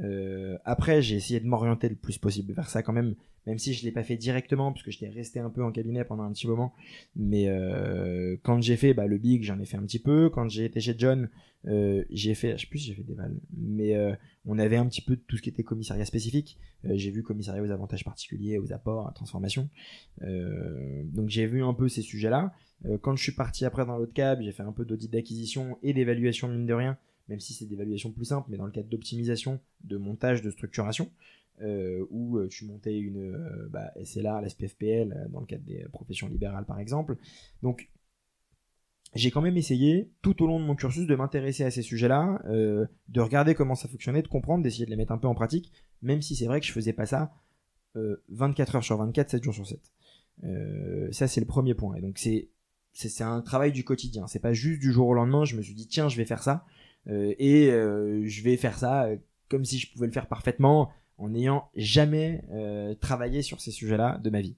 Speaker 2: Euh, après, j'ai essayé de m'orienter le plus possible vers ça quand même, même si je l'ai pas fait directement parce que j'étais resté un peu en cabinet pendant un petit moment. Mais euh, quand j'ai fait bah, le big, j'en ai fait un petit peu. Quand j'ai été chez John, euh, j'ai fait, je sais plus j'ai fait des balles, mais euh, on avait un petit peu de tout ce qui était commissariat spécifique. Euh, j'ai vu commissariat aux avantages particuliers, aux apports, à transformation. donc j'ai vu un peu ces sujets-là. quand je suis parti après dans l'autre cab, j'ai fait un peu d'audit d'acquisition et d'évaluation mine de rien même si c'est des évaluations plus simples, mais dans le cadre d'optimisation, de montage, de structuration, euh, où euh, tu montais une euh, bah, SLA, la SPFPL, dans le cadre des professions libérales par exemple. Donc, j'ai quand même essayé, tout au long de mon cursus, de m'intéresser à ces sujets-là, de regarder comment ça fonctionnait, de comprendre, d'essayer de les mettre un peu en pratique, même si c'est vrai que je faisais pas ça 24 heures sur 24, 7 jours sur 7. ça, c'est le premier point. Et donc, c'est c'est un travail du quotidien. C'est pas juste du jour au lendemain, je me suis dit, tiens, je vais faire ça. Euh, et euh, je vais faire ça euh, comme si je pouvais le faire parfaitement en n'ayant jamais travaillé sur ces sujets-là de ma vie.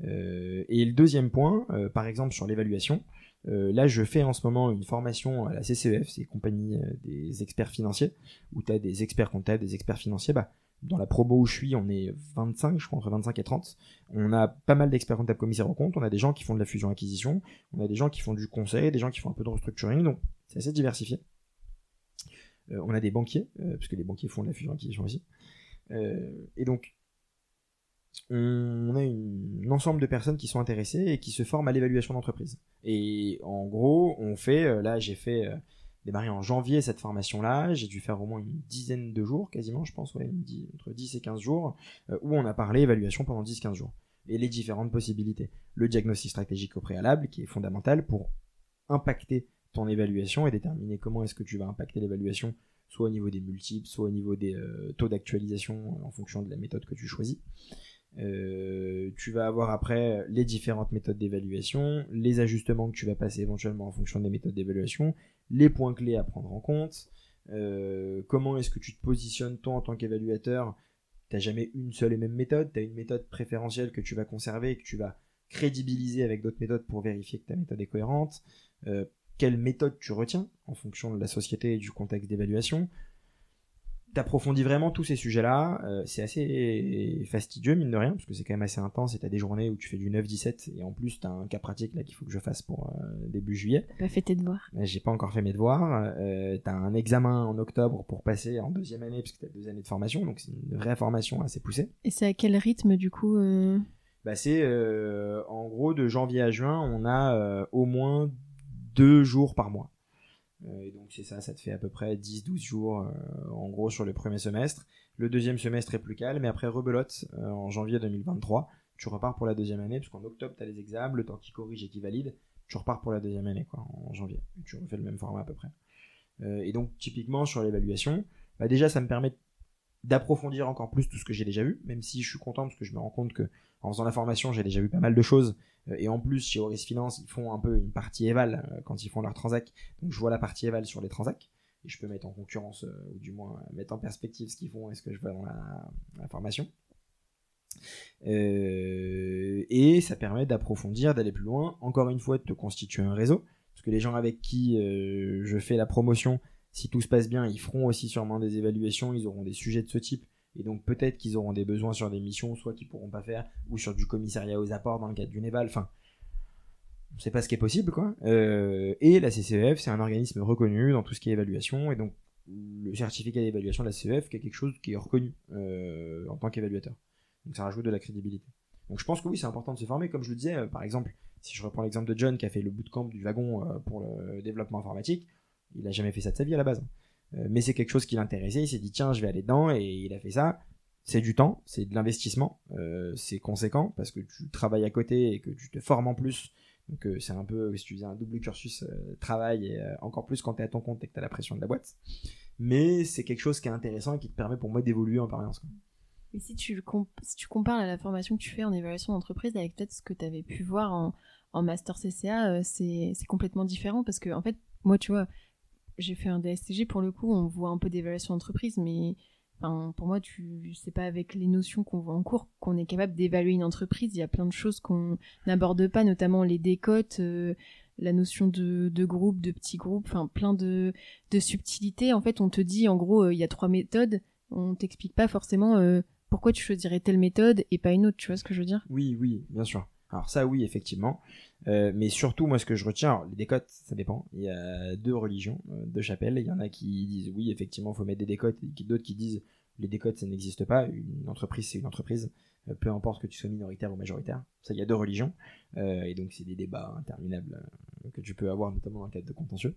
Speaker 2: et le deuxième point, par exemple sur l'évaluation, là je fais en ce moment une formation à la CCEF, c'est compagnie des experts financiers, où tu as des experts comptables, des experts financiers. Bah, dans la promo où je suis, on est 25, je crois, entre 25 et 30. On a pas mal d'experts comptables commissaires en compte. On a des gens qui font de la fusion-acquisition. On a des gens qui font du conseil, des gens qui font un peu de restructuring. Donc, c'est assez diversifié. Euh, on a des banquiers, euh, puisque les banquiers font de la fusion-acquisition aussi. Euh, et donc, on a un ensemble de personnes qui sont intéressées et qui se forment à l'évaluation d'entreprise. Et en gros, on fait, là, j'ai fait démarré en janvier cette formation-là. J'ai dû faire au moins une dizaine de jours, quasiment, je pense, entre 10 et 15 jours, euh, où on a parlé évaluation pendant 10-15 jours. Et les différentes possibilités. Le diagnostic stratégique au préalable, qui est fondamental pour impacter ton évaluation et déterminer comment est-ce que tu vas impacter l'évaluation, soit au niveau des multiples, soit au niveau des euh, taux d'actualisation en fonction de la méthode que tu choisis. Euh, tu vas avoir après les différentes méthodes d'évaluation, les ajustements que tu vas passer éventuellement en fonction des méthodes d'évaluation, les points clés à prendre en compte, euh, comment est-ce que tu te positionnes toi en tant qu'évaluateur. T'as jamais une seule et même méthode, tu as une méthode préférentielle que tu vas conserver et que tu vas crédibiliser avec d'autres méthodes pour vérifier que ta méthode est cohérente. Euh, quelle méthode tu retiens en fonction de la société et du contexte d'évaluation t'approfondis vraiment tous ces sujets-là. Euh, c'est assez fastidieux, mine de rien, parce que c'est quand même assez intense et t'as des journées où tu fais du 9-17 et en plus t'as un cas pratique là qu'il faut que je fasse pour euh, début juillet.
Speaker 1: T'as pas fait tes devoirs
Speaker 2: J'ai pas encore fait mes devoirs. Euh, t'as un examen en octobre pour passer en deuxième année, parce que t'as deux années de formation, donc c'est une vraie formation assez poussée.
Speaker 1: Et c'est à quel rythme du coup
Speaker 2: Bah c'est en gros de janvier à juin, on a au moins deux jours par mois. Euh, et donc c'est ça, ça te fait à peu près 10-12 jours euh, en gros sur le premier semestre. Le deuxième semestre est plus calme, mais après rebelote euh, en janvier 2023, tu repars pour la deuxième année, parce qu'en octobre tu as les examens, le temps qui corrige et qui valide, tu repars pour la deuxième année quoi, en janvier. Tu refais le même format à peu près. et donc typiquement sur l'évaluation, bah déjà ça me permet d'approfondir encore plus tout ce que j'ai déjà vu, même si je suis content parce que je me rends compte que en faisant la formation, j'ai déjà vu pas mal de choses. Euh, et en plus, chez Horis Finance, ils font un peu une partie éval euh, quand ils font leur transac. Donc je vois la partie éval sur les transacs. Et je peux mettre en concurrence, euh, ou du moins mettre en perspective ce qu'ils font et ce que je vois dans la, formation. et ça permet d'approfondir, d'aller plus loin. Encore une fois, de te constituer un réseau. Parce que les gens avec qui je fais la promotion, si tout se passe bien, ils feront aussi sûrement des évaluations, ils auront des sujets de ce type et donc peut-être qu'ils auront des besoins sur des missions, soit qu'ils pourront pas faire, ou sur du commissariat aux apports dans le cadre d'une éval. Enfin, on sait pas ce qui est possible, quoi. Euh, et la CCEF, c'est un organisme reconnu dans tout ce qui est évaluation, et donc le certificat d'évaluation de la CCEF, qui est quelque chose qui est reconnu euh, en tant qu'évaluateur. Donc ça rajoute de la crédibilité. Donc je pense que oui, c'est important de se former, comme je le disais, euh, par exemple, si je reprends l'exemple de John qui a fait le bootcamp du wagon pour le développement informatique, il a jamais fait ça de sa vie à la base. Euh, mais c'est quelque chose qui l'intéressait, il s'est dit tiens je vais aller dedans et il a fait ça. C'est du temps, c'est de l'investissement, euh, c'est conséquent parce que tu travailles à côté et que tu te formes en plus. Donc euh, c'est un peu, si tu faisais un double cursus travail et encore plus quand tu es à ton compte et que tu as la pression de la boîte. Mais c'est quelque chose qui est intéressant et qui te permet pour moi d'évoluer en permanence.
Speaker 1: Et si tu, si tu compares à la formation que tu fais en évaluation d'entreprise avec peut-être ce que tu avais pu voir en, en master CCA, c'est complètement différent parce que en fait, moi tu vois, j'ai fait un DSTG pour le coup, on voit un peu d'évaluation d'entreprise, mais enfin, pour moi, tu c'est pas avec les notions qu'on voit en cours qu'on est capable d'évaluer une entreprise. Il y a plein de choses qu'on n'aborde pas, notamment les décotes, euh, la notion de, de, groupe, de petits groupes, enfin plein de, de subtilités. En fait, on te dit en gros, euh, il y a trois méthodes. On t'explique pas forcément euh, pourquoi tu choisirais telle méthode et pas une autre. Tu vois ce que je veux dire?
Speaker 2: Oui, oui, bien sûr. Alors ça, oui, effectivement. Euh, mais surtout, moi, ce que je retiens, les décotes, ça dépend. Il y a deux religions, euh, deux chapelles. Il y en a qui disent oui, effectivement, il faut mettre des décotes, et d'autres qui disent les décotes, ça n'existe pas. Une entreprise, c'est une entreprise. Euh, peu importe que tu sois minoritaire ou majoritaire. Ça, il y a deux religions. et donc, c'est des débats interminables que tu peux avoir, notamment dans le cadre de contentieux.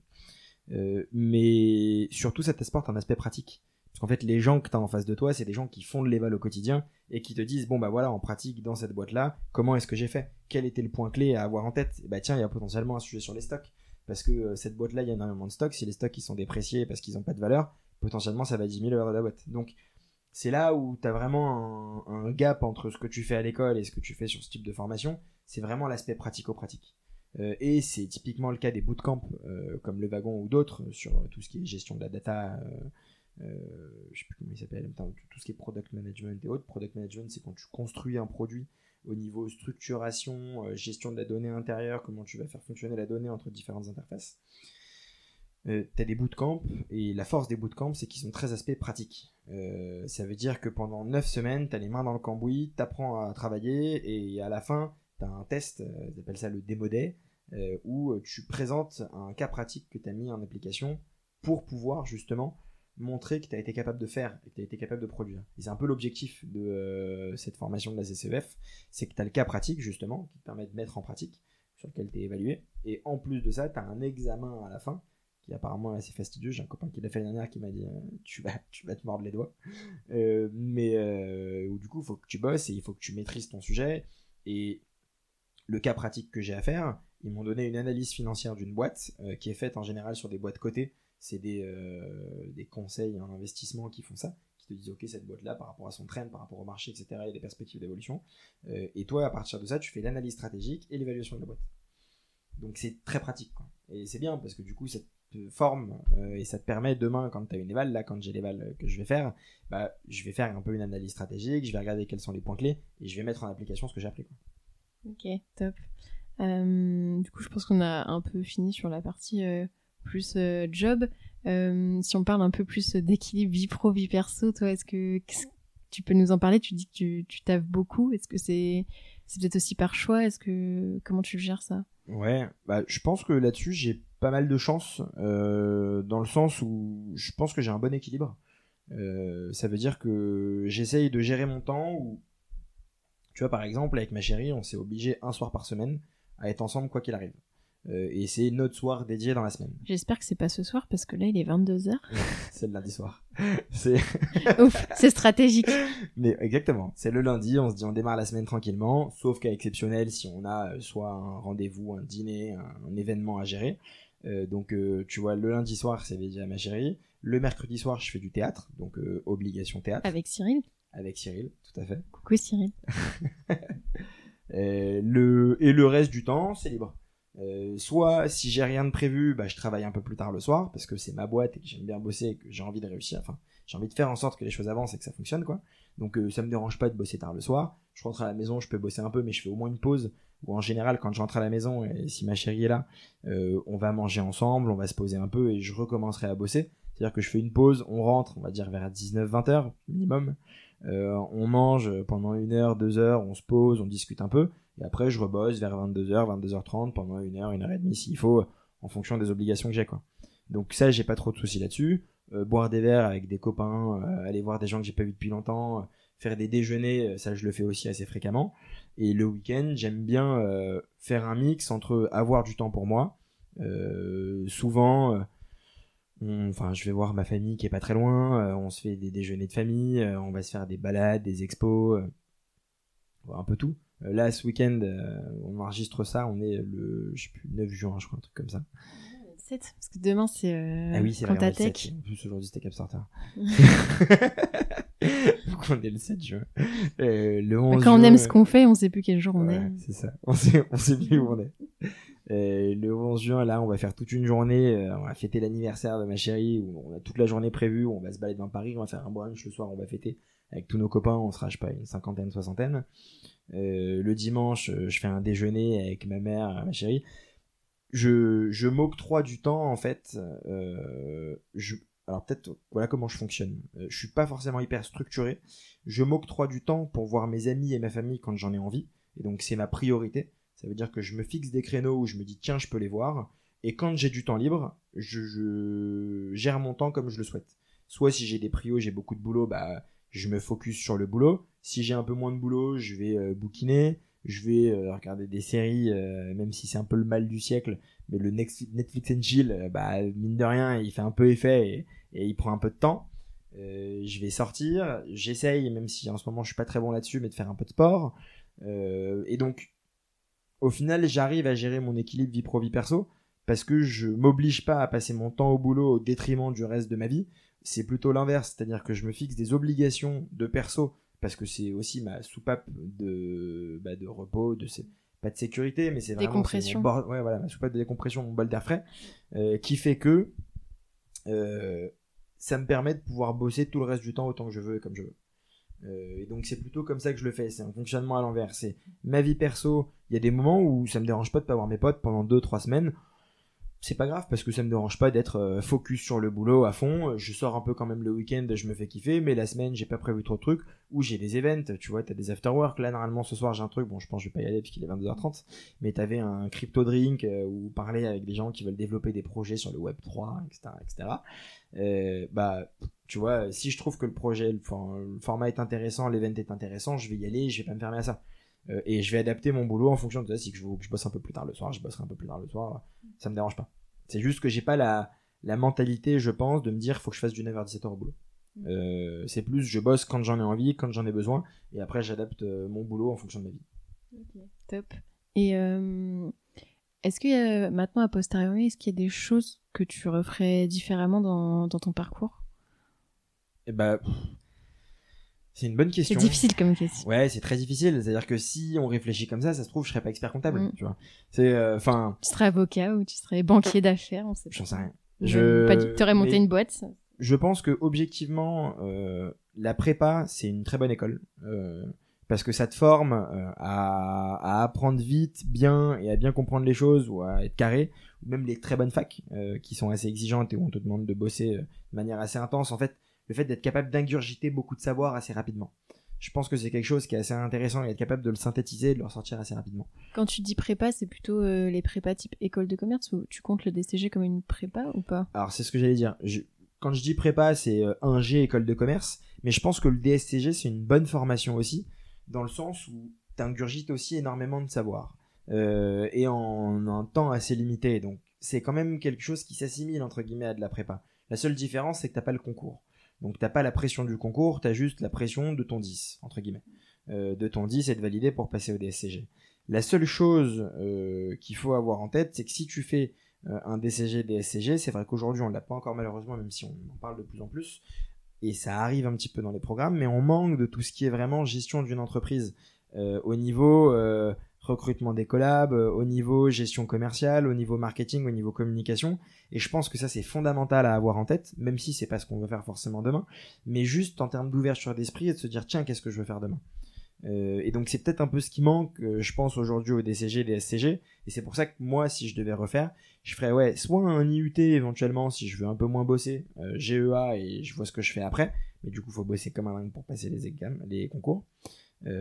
Speaker 2: mais surtout, ça t'apporte un aspect pratique. Parce qu'en fait, les gens que tu as en face de toi, c'est des gens qui font de l'éval au quotidien et qui te disent bon bah voilà, en pratique dans cette boîte là, comment est-ce que j'ai fait? Quel était le point clé à avoir en tête? Bah tiens, il y a potentiellement un sujet sur les stocks parce que euh, cette boîte là, il y a énormément de stocks. Si les stocks ils sont dépréciés parce qu'ils n'ont pas de valeur, potentiellement ça va diminuer l'heure de la boîte. Donc c'est là où tu as vraiment un, gap entre ce que tu fais à l'école et ce que tu fais sur ce type de formation. C'est vraiment l'aspect pratico-pratique. Euh, et c'est typiquement le cas des bootcamps euh, comme le wagon ou d'autres sur tout ce qui est gestion de la data je sais plus comment il s'appelle, tout ce qui est product management et autres. Product management, c'est quand tu construis un produit au niveau structuration, gestion de la donnée intérieure, comment tu vas faire fonctionner la donnée entre différentes interfaces. Euh, tu as des bootcamps, et la force des bootcamps, c'est qu'ils sont très aspects pratiques. Euh, ça veut dire que pendant 9 semaines, tu as les mains dans le cambouis, tu apprends à travailler, et à la fin, tu as un test, euh, ils appellent ça le démo euh, où tu présentes un cas pratique que tu as mis en application pour pouvoir justement montrer que tu as été capable de faire et que tu as été capable de produire. Et c'est un peu l'objectif de cette formation de la CCEF, c'est que tu as le cas pratique justement, qui te permet de mettre en pratique, sur lequel tu es évalué, et en plus de ça, tu as un examen à la fin qui apparemment est assez fastidieux. J'ai un copain qui l'a fait l'année dernière qui m'a dit euh, tu, vas, tu vas te mordre les doigts. Euh, mais euh, du coup, il faut que tu bosses et il faut que tu maîtrises ton sujet. Et le cas pratique que j'ai à faire, ils m'ont donné une analyse financière d'une boîte qui est faite en général sur des boîtes cotées. C'est des, des conseils en investissement qui font ça qui te disent ok cette boîte là par rapport à son trend par rapport au marché etc il y a des perspectives d'évolution et toi à partir de ça tu fais l'analyse stratégique et l'évaluation de la boîte. Donc c'est très pratique et c'est bien parce que du coup cette forme euh, et ça te permet demain quand tu as une éval là quand j'ai l'éval que je vais faire bah je vais faire un peu une analyse stratégique je vais regarder quels sont les points clés et je vais mettre en application ce que j'ai appris
Speaker 1: ok top. Euh, du coup je pense qu'on a un peu fini sur la partie euh, plus job. Si on parle un peu plus d'équilibre vie pro vie perso toi est-ce que tu peux nous en parler? Tu dis que tu, tu beaucoup. Est-ce que c'est c'est peut-être aussi par choix? Est-ce que comment tu gères ça?
Speaker 2: Ouais bah je pense que là-dessus j'ai pas mal de chance euh, dans le sens où je pense que j'ai un bon équilibre. Euh, ça veut dire que j'essaye de gérer mon temps ou tu vois par exemple avec ma chérie on s'est obligé un soir par semaine à être ensemble quoi qu'il arrive. Euh, et c'est notre soir dédié dans la semaine.
Speaker 1: J'espère que c'est pas ce soir parce que là il est 22h.
Speaker 2: c'est le lundi soir. c'est
Speaker 1: Ouf, c'est stratégique.
Speaker 2: Mais exactement, c'est le lundi, on se dit on démarre la semaine tranquillement, sauf cas exceptionnel si on a soit un rendez-vous, un dîner, un événement à gérer. Euh, donc, euh, tu vois, le lundi soir, c'est dédié à ma chérie. Le mercredi soir, je fais du théâtre, donc euh, obligation théâtre.
Speaker 1: Avec Cyril
Speaker 2: Avec Cyril, tout à fait.
Speaker 1: Coucou Cyril.
Speaker 2: et, le, et le reste du temps, c'est libre. Soit si j'ai rien de prévu, bah, je travaille un peu plus tard le soir parce que c'est ma boîte et que j'aime bien bosser et que j'ai envie de réussir. Enfin, j'ai envie de faire en sorte que les choses avancent et que ça fonctionne quoi. Donc ça me dérange pas de bosser tard le soir. Je rentre à la maison, je peux bosser un peu, mais je fais au moins une pause ou en général quand j'entre à la maison et si ma chérie est là, euh, on va manger ensemble, on va se poser un peu et je recommencerai à bosser. C'est-à-dire que je fais une pause, on rentre, on va dire vers 19-20 heures minimum. Euh, on mange pendant une heure, deux heures, on se pose, on discute un peu, et après je rebosse vers 22h, 22h30 pendant une heure, une heure et demie s'il faut, en fonction des obligations que j'ai quoi. Donc ça j'ai pas trop de soucis là-dessus. Euh, boire des verres avec des copains, aller voir des gens que j'ai pas vu depuis longtemps, faire des déjeuners, ça je le fais aussi assez fréquemment. Et le week-end, j'aime bien euh, faire un mix entre avoir du temps pour moi. Euh, souvent, euh, enfin, je vais voir ma famille qui est pas très loin. on se fait des déjeuners de famille. on va se faire des balades, des expos, un peu tout. Là, ce week-end, on enregistre ça. On est le, je sais plus, 9 juin, je crois, un truc comme ça.
Speaker 1: 7, parce que demain c'est euh,
Speaker 2: ah oui, c'est En plus aujourd'hui c'était Capstarter. on est le 7 juin.
Speaker 1: Euh, le 11 Quand on aime ce qu'on fait, on sait plus quel jour on est.
Speaker 2: C'est ça. On sait, on sait plus où on est. Euh, le 11 juin, là, on va faire toute une journée. Euh, on va fêter l'anniversaire de ma chérie. Où on a toute la journée prévue. On va se balader dans Paris. On va faire un brunch le soir. On va fêter avec tous nos copains. On sera, je sais pas, une cinquantaine, soixantaine. Euh, le dimanche, euh, je fais un déjeuner avec ma mère, ma chérie. Je, je m'octroie du temps, en fait. Euh, je, alors peut-être voilà comment je fonctionne. Euh, je suis pas forcément hyper structuré. Je m'octroie du temps pour voir mes amis et ma famille quand j'en ai envie. Et donc c'est ma priorité. Ça veut dire que je me fixe des créneaux où je me dis tiens je peux les voir. Et quand j'ai du temps libre, je, gère mon temps comme je le souhaite. Soit si j'ai des prios, j'ai beaucoup de boulot, bah je me focus sur le boulot. Si j'ai un peu moins de boulot, je vais euh, bouquiner je vais euh, regarder des séries, même si c'est un peu le mal du siècle, mais le Netflix and chill, bah mine de rien, il fait un peu effet et, il prend un peu de temps. Euh, je vais sortir, j'essaye, même si en ce moment je suis pas très bon là-dessus, mais de faire un peu de sport. Euh, et donc, au final, j'arrive à gérer mon équilibre vie pro vie perso parce que je m'oblige pas à passer mon temps au boulot au détriment du reste de ma vie. C'est plutôt l'inverse, c'est-à-dire que je me fixe des obligations de perso parce que c'est aussi ma soupape de, bah, de repos, de pas de sécurité, mais c'est vraiment
Speaker 1: décompression.
Speaker 2: voilà, ma soupape de décompression, mon bol d'air frais, euh, qui fait que euh, ça me permet de pouvoir bosser tout le reste du temps autant que je veux et comme je veux. Euh, et donc c'est plutôt comme ça que je le fais, c'est un fonctionnement à l'envers. C'est ma vie perso, il y a des moments où ça me dérange pas de pas voir mes potes pendant 2-3 semaines c'est pas grave parce que ça me dérange pas d'être euh, focus sur le boulot à fond. Je sors un peu quand même le week-end, je me fais kiffer, mais la semaine j'ai pas prévu trop de trucs. Ou j'ai des events, tu vois, t'as des after work. Là normalement ce soir j'ai un truc, bon je pense que je vais pas y aller parce qu'il est 22h30, mais t'avais un crypto drink euh, ou parler avec des gens qui veulent développer des projets sur le web 3, etc., etc. Euh, bah tu vois, si je trouve que le projet, le, le format est intéressant, l'event est intéressant, je vais y aller, je vais pas me fermer à ça. Euh, et je vais adapter mon boulot en fonction de ça. Si je, je bosse un peu plus tard le soir, je bosserai un peu plus tard le soir. Ça me dérange pas. C'est juste que j'ai pas la, la mentalité, je pense, de me dire faut que je fasse du 9h 17h au boulot. Mm. Euh, c'est plus je bosse quand j'en ai envie, quand j'en ai besoin, et après j'adapte euh, mon boulot en fonction de ma vie.
Speaker 1: Ok, top. Et est-ce que maintenant, à posteriori, est-ce qu'il y a des choses que tu referais différemment dans, dans ton parcours?
Speaker 2: Eh ben, c'est une bonne question.
Speaker 1: C'est difficile comme question.
Speaker 2: Ouais, c'est très difficile. C'est-à-dire que si on réfléchit comme ça, ça se trouve, je serais pas expert comptable. Mm. Tu vois. C'est, euh, enfin.
Speaker 1: tu serais avocat ou tu serais banquier d'affaires, on sait
Speaker 2: pas. J'en sais rien.
Speaker 1: Je. Pas tu aurais monté une boîte.
Speaker 2: Je pense que objectivement, euh, la prépa, c'est une très bonne école. Euh, parce que ça te forme à, à, apprendre vite, bien et à bien comprendre les choses ou à être carré. Ou même les très bonnes facs qui sont assez exigeantes et où on te demande de bosser de manière assez intense. En fait, le fait d'être capable d'ingurgiter beaucoup de savoir assez rapidement. Je pense que c'est quelque chose qui est assez intéressant et être capable de le synthétiser et de le ressortir assez rapidement.
Speaker 1: Quand tu dis prépa, c'est plutôt euh, les prépas type école de commerce ou tu comptes le DCG comme une prépa ou pas?
Speaker 2: Alors c'est ce que j'allais dire. Quand je dis prépa, c'est euh, un G école de commerce, mais je pense que le DSCG c'est une bonne formation aussi, dans le sens où tu ingurgites aussi énormément de savoir euh, et en un temps assez limité. Donc c'est quand même quelque chose qui s'assimile entre guillemets à de la prépa. La seule différence c'est que t'as pas le concours. Donc t'as pas la pression du concours, t'as juste la pression de ton 10, entre guillemets. Euh, de ton 10 et de valider pour passer au DSCG. La seule chose euh, qu'il faut avoir en tête, c'est que si tu fais euh, un DCG, DSCG, c'est vrai qu'aujourd'hui on l'a pas encore malheureusement, même si on en parle de plus en plus, et ça arrive un petit peu dans les programmes, mais on manque de tout ce qui est vraiment gestion d'une entreprise au niveau recrutement des collabs, euh, au niveau gestion commerciale, au niveau marketing, au niveau communication. Et je pense que ça c'est fondamental à avoir en tête, même si c'est pas ce qu'on veut faire forcément demain, mais juste en termes d'ouverture d'esprit et de se dire tiens qu'est-ce que je veux faire demain? Euh, et donc c'est peut-être un peu ce qui manque, euh, je pense aujourd'hui au DCG, DSCG, et c'est pour ça que moi si je devais refaire, je ferais ouais soit un IUT éventuellement si je veux un peu moins bosser, GEA et je vois ce que je fais après, mais du coup faut bosser comme un dingue pour passer les examens, les concours,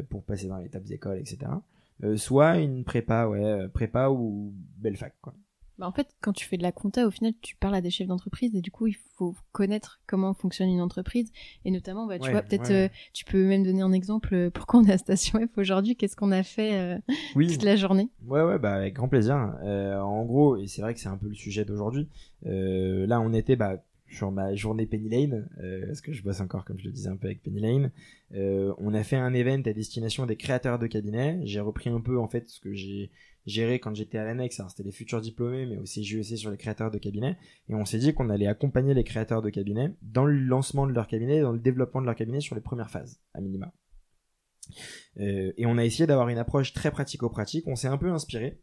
Speaker 2: pour passer dans les tables d'école, etc. Euh, soit une prépa, ouais, euh, prépa ou belle fac, quoi.
Speaker 1: Bah en fait, quand tu fais de la compta, au final, tu parles à des chefs d'entreprise et du coup, il faut connaître comment fonctionne une entreprise. Et notamment, bah, tu vois, peut-être, euh, tu peux même donner un exemple pourquoi on est à Station F aujourd'hui, qu'est-ce qu'on a fait toute la journée?
Speaker 2: Ouais, ouais, bah, avec grand plaisir. en gros, et c'est vrai que c'est un peu le sujet d'aujourd'hui, là, on était, bah, sur ma journée Penny Lane, euh, parce que je bosse encore, comme je le disais, un peu avec Penny Lane. Euh, on a fait un event à destination des créateurs de cabinets. J'ai repris un peu, en fait, ce que j'ai géré quand j'étais à l'annexe. C'était les futurs diplômés, mais aussi JEC sur les créateurs de cabinets. Et on s'est dit qu'on allait accompagner les créateurs de cabinets dans le lancement de leur cabinet, dans le développement de leur cabinet sur les premières phases, à minima. Euh, et on a essayé d'avoir une approche très pratico-pratique. On s'est un peu inspiré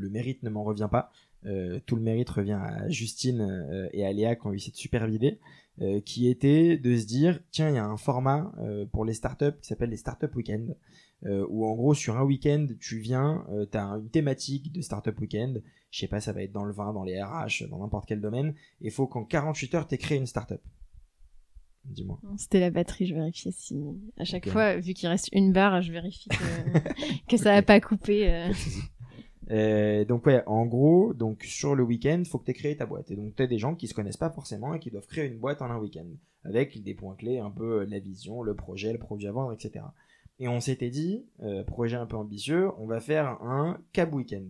Speaker 2: le mérite ne m'en revient pas. Euh, tout le mérite revient à Justine euh, et à Léa qui ont eu cette superbe idée, euh, qui était de se dire tiens, il y a un format pour les startups qui s'appelle les startup weekend, où en gros sur un week-end tu viens, tu as une thématique de startup weekend, je sais pas, ça va être dans le vin, dans les RH, dans n'importe quel domaine, et il faut qu'en 48 heures tu créé une startup. Dis-moi.
Speaker 1: C'était la batterie, je vérifiais si. À chaque fois, vu qu'il reste une barre, je vérifie que, que ça n'a pas coupé.
Speaker 2: Euh, donc ouais, en gros, donc sur le week-end, faut que tu aies créé ta boîte. Et donc tu as des gens qui se connaissent pas forcément et qui doivent créer une boîte en un week-end avec des points clés, un peu euh, la vision, le projet, le produit à vendre, etc. Et on s'était dit, euh, projet un peu ambitieux, on va faire un cab week-end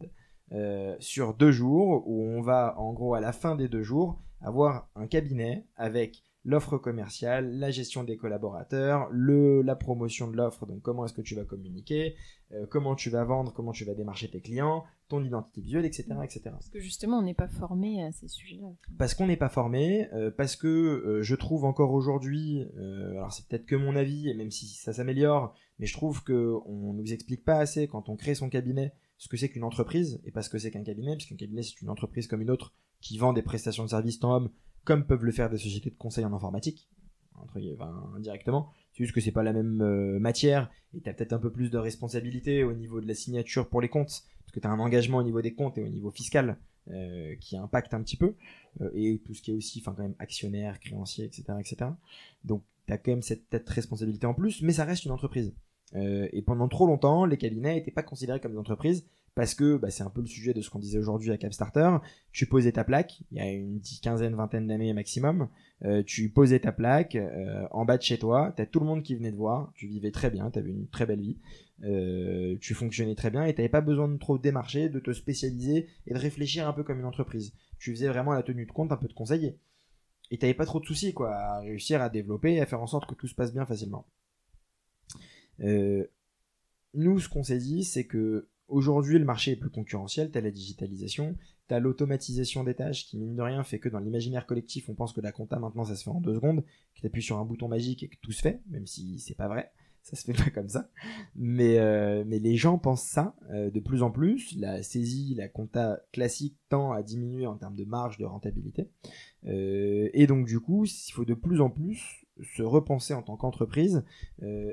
Speaker 2: sur deux jours où on va en gros à la fin des deux jours avoir un cabinet avec l'offre commerciale, la gestion des collaborateurs, le, la promotion de l'offre, donc comment est-ce que tu vas communiquer, euh, comment tu vas vendre, comment tu vas démarcher tes clients, ton identité visuelle, etc. etc.
Speaker 1: Parce que justement, on n'est pas formé à ces sujets-là.
Speaker 2: Parce qu'on n'est pas formé, euh, parce que euh, je trouve encore aujourd'hui, alors c'est peut-être que mon avis, et même si ça s'améliore, mais je trouve qu'on nous explique pas assez quand on crée son cabinet ce que c'est qu'une entreprise et pas ce que c'est qu'un cabinet, puisqu'un cabinet c'est une entreprise comme une autre qui vend des prestations de services tant hommes comme peuvent le faire des sociétés de conseil en informatique, entre, enfin, indirectement. C'est juste que c'est pas la même euh, matière et tu as peut-être un peu plus de responsabilité au niveau de la signature pour les comptes, parce que tu as un engagement au niveau des comptes et au niveau fiscal euh, qui impacte un petit peu, euh, et tout ce qui est aussi, enfin quand même actionnaire, créancier, etc., etc. Donc tu as quand même cette responsabilité en plus, mais ça reste une entreprise. et pendant trop longtemps, les cabinets n'étaient pas considérés comme des entreprises parce que bah, c'est un peu le sujet de ce qu'on disait aujourd'hui à Capstarter. Tu posais ta plaque, il y a une quinzaine, vingtaine d'années maximum. Euh, tu posais ta plaque euh, en bas de chez toi, t'as tout le monde qui venait te voir, tu vivais très bien, t'avais une très belle vie, euh, tu fonctionnais très bien et t'avais pas besoin de trop démarcher, de te spécialiser et de réfléchir un peu comme une entreprise. Tu faisais vraiment la tenue de compte, un peu de conseiller. Et t'avais pas trop de soucis quoi, à réussir à développer et à faire en sorte que tout se passe bien facilement. nous, ce qu'on s'est dit, c'est que Aujourd'hui, le marché est plus concurrentiel, t'as la digitalisation, t'as l'automatisation des tâches qui, mine de rien, fait que dans l'imaginaire collectif, on pense que la compta maintenant ça se fait en deux secondes, que t'appuies sur un bouton magique et que tout se fait, même si c'est pas vrai, ça se fait pas comme ça. Mais, euh, mais les gens pensent ça euh, de plus en plus. La saisie, la compta classique tend à diminuer en termes de marge de rentabilité. Euh, et donc, du coup, il faut de plus en plus se repenser en tant qu'entreprise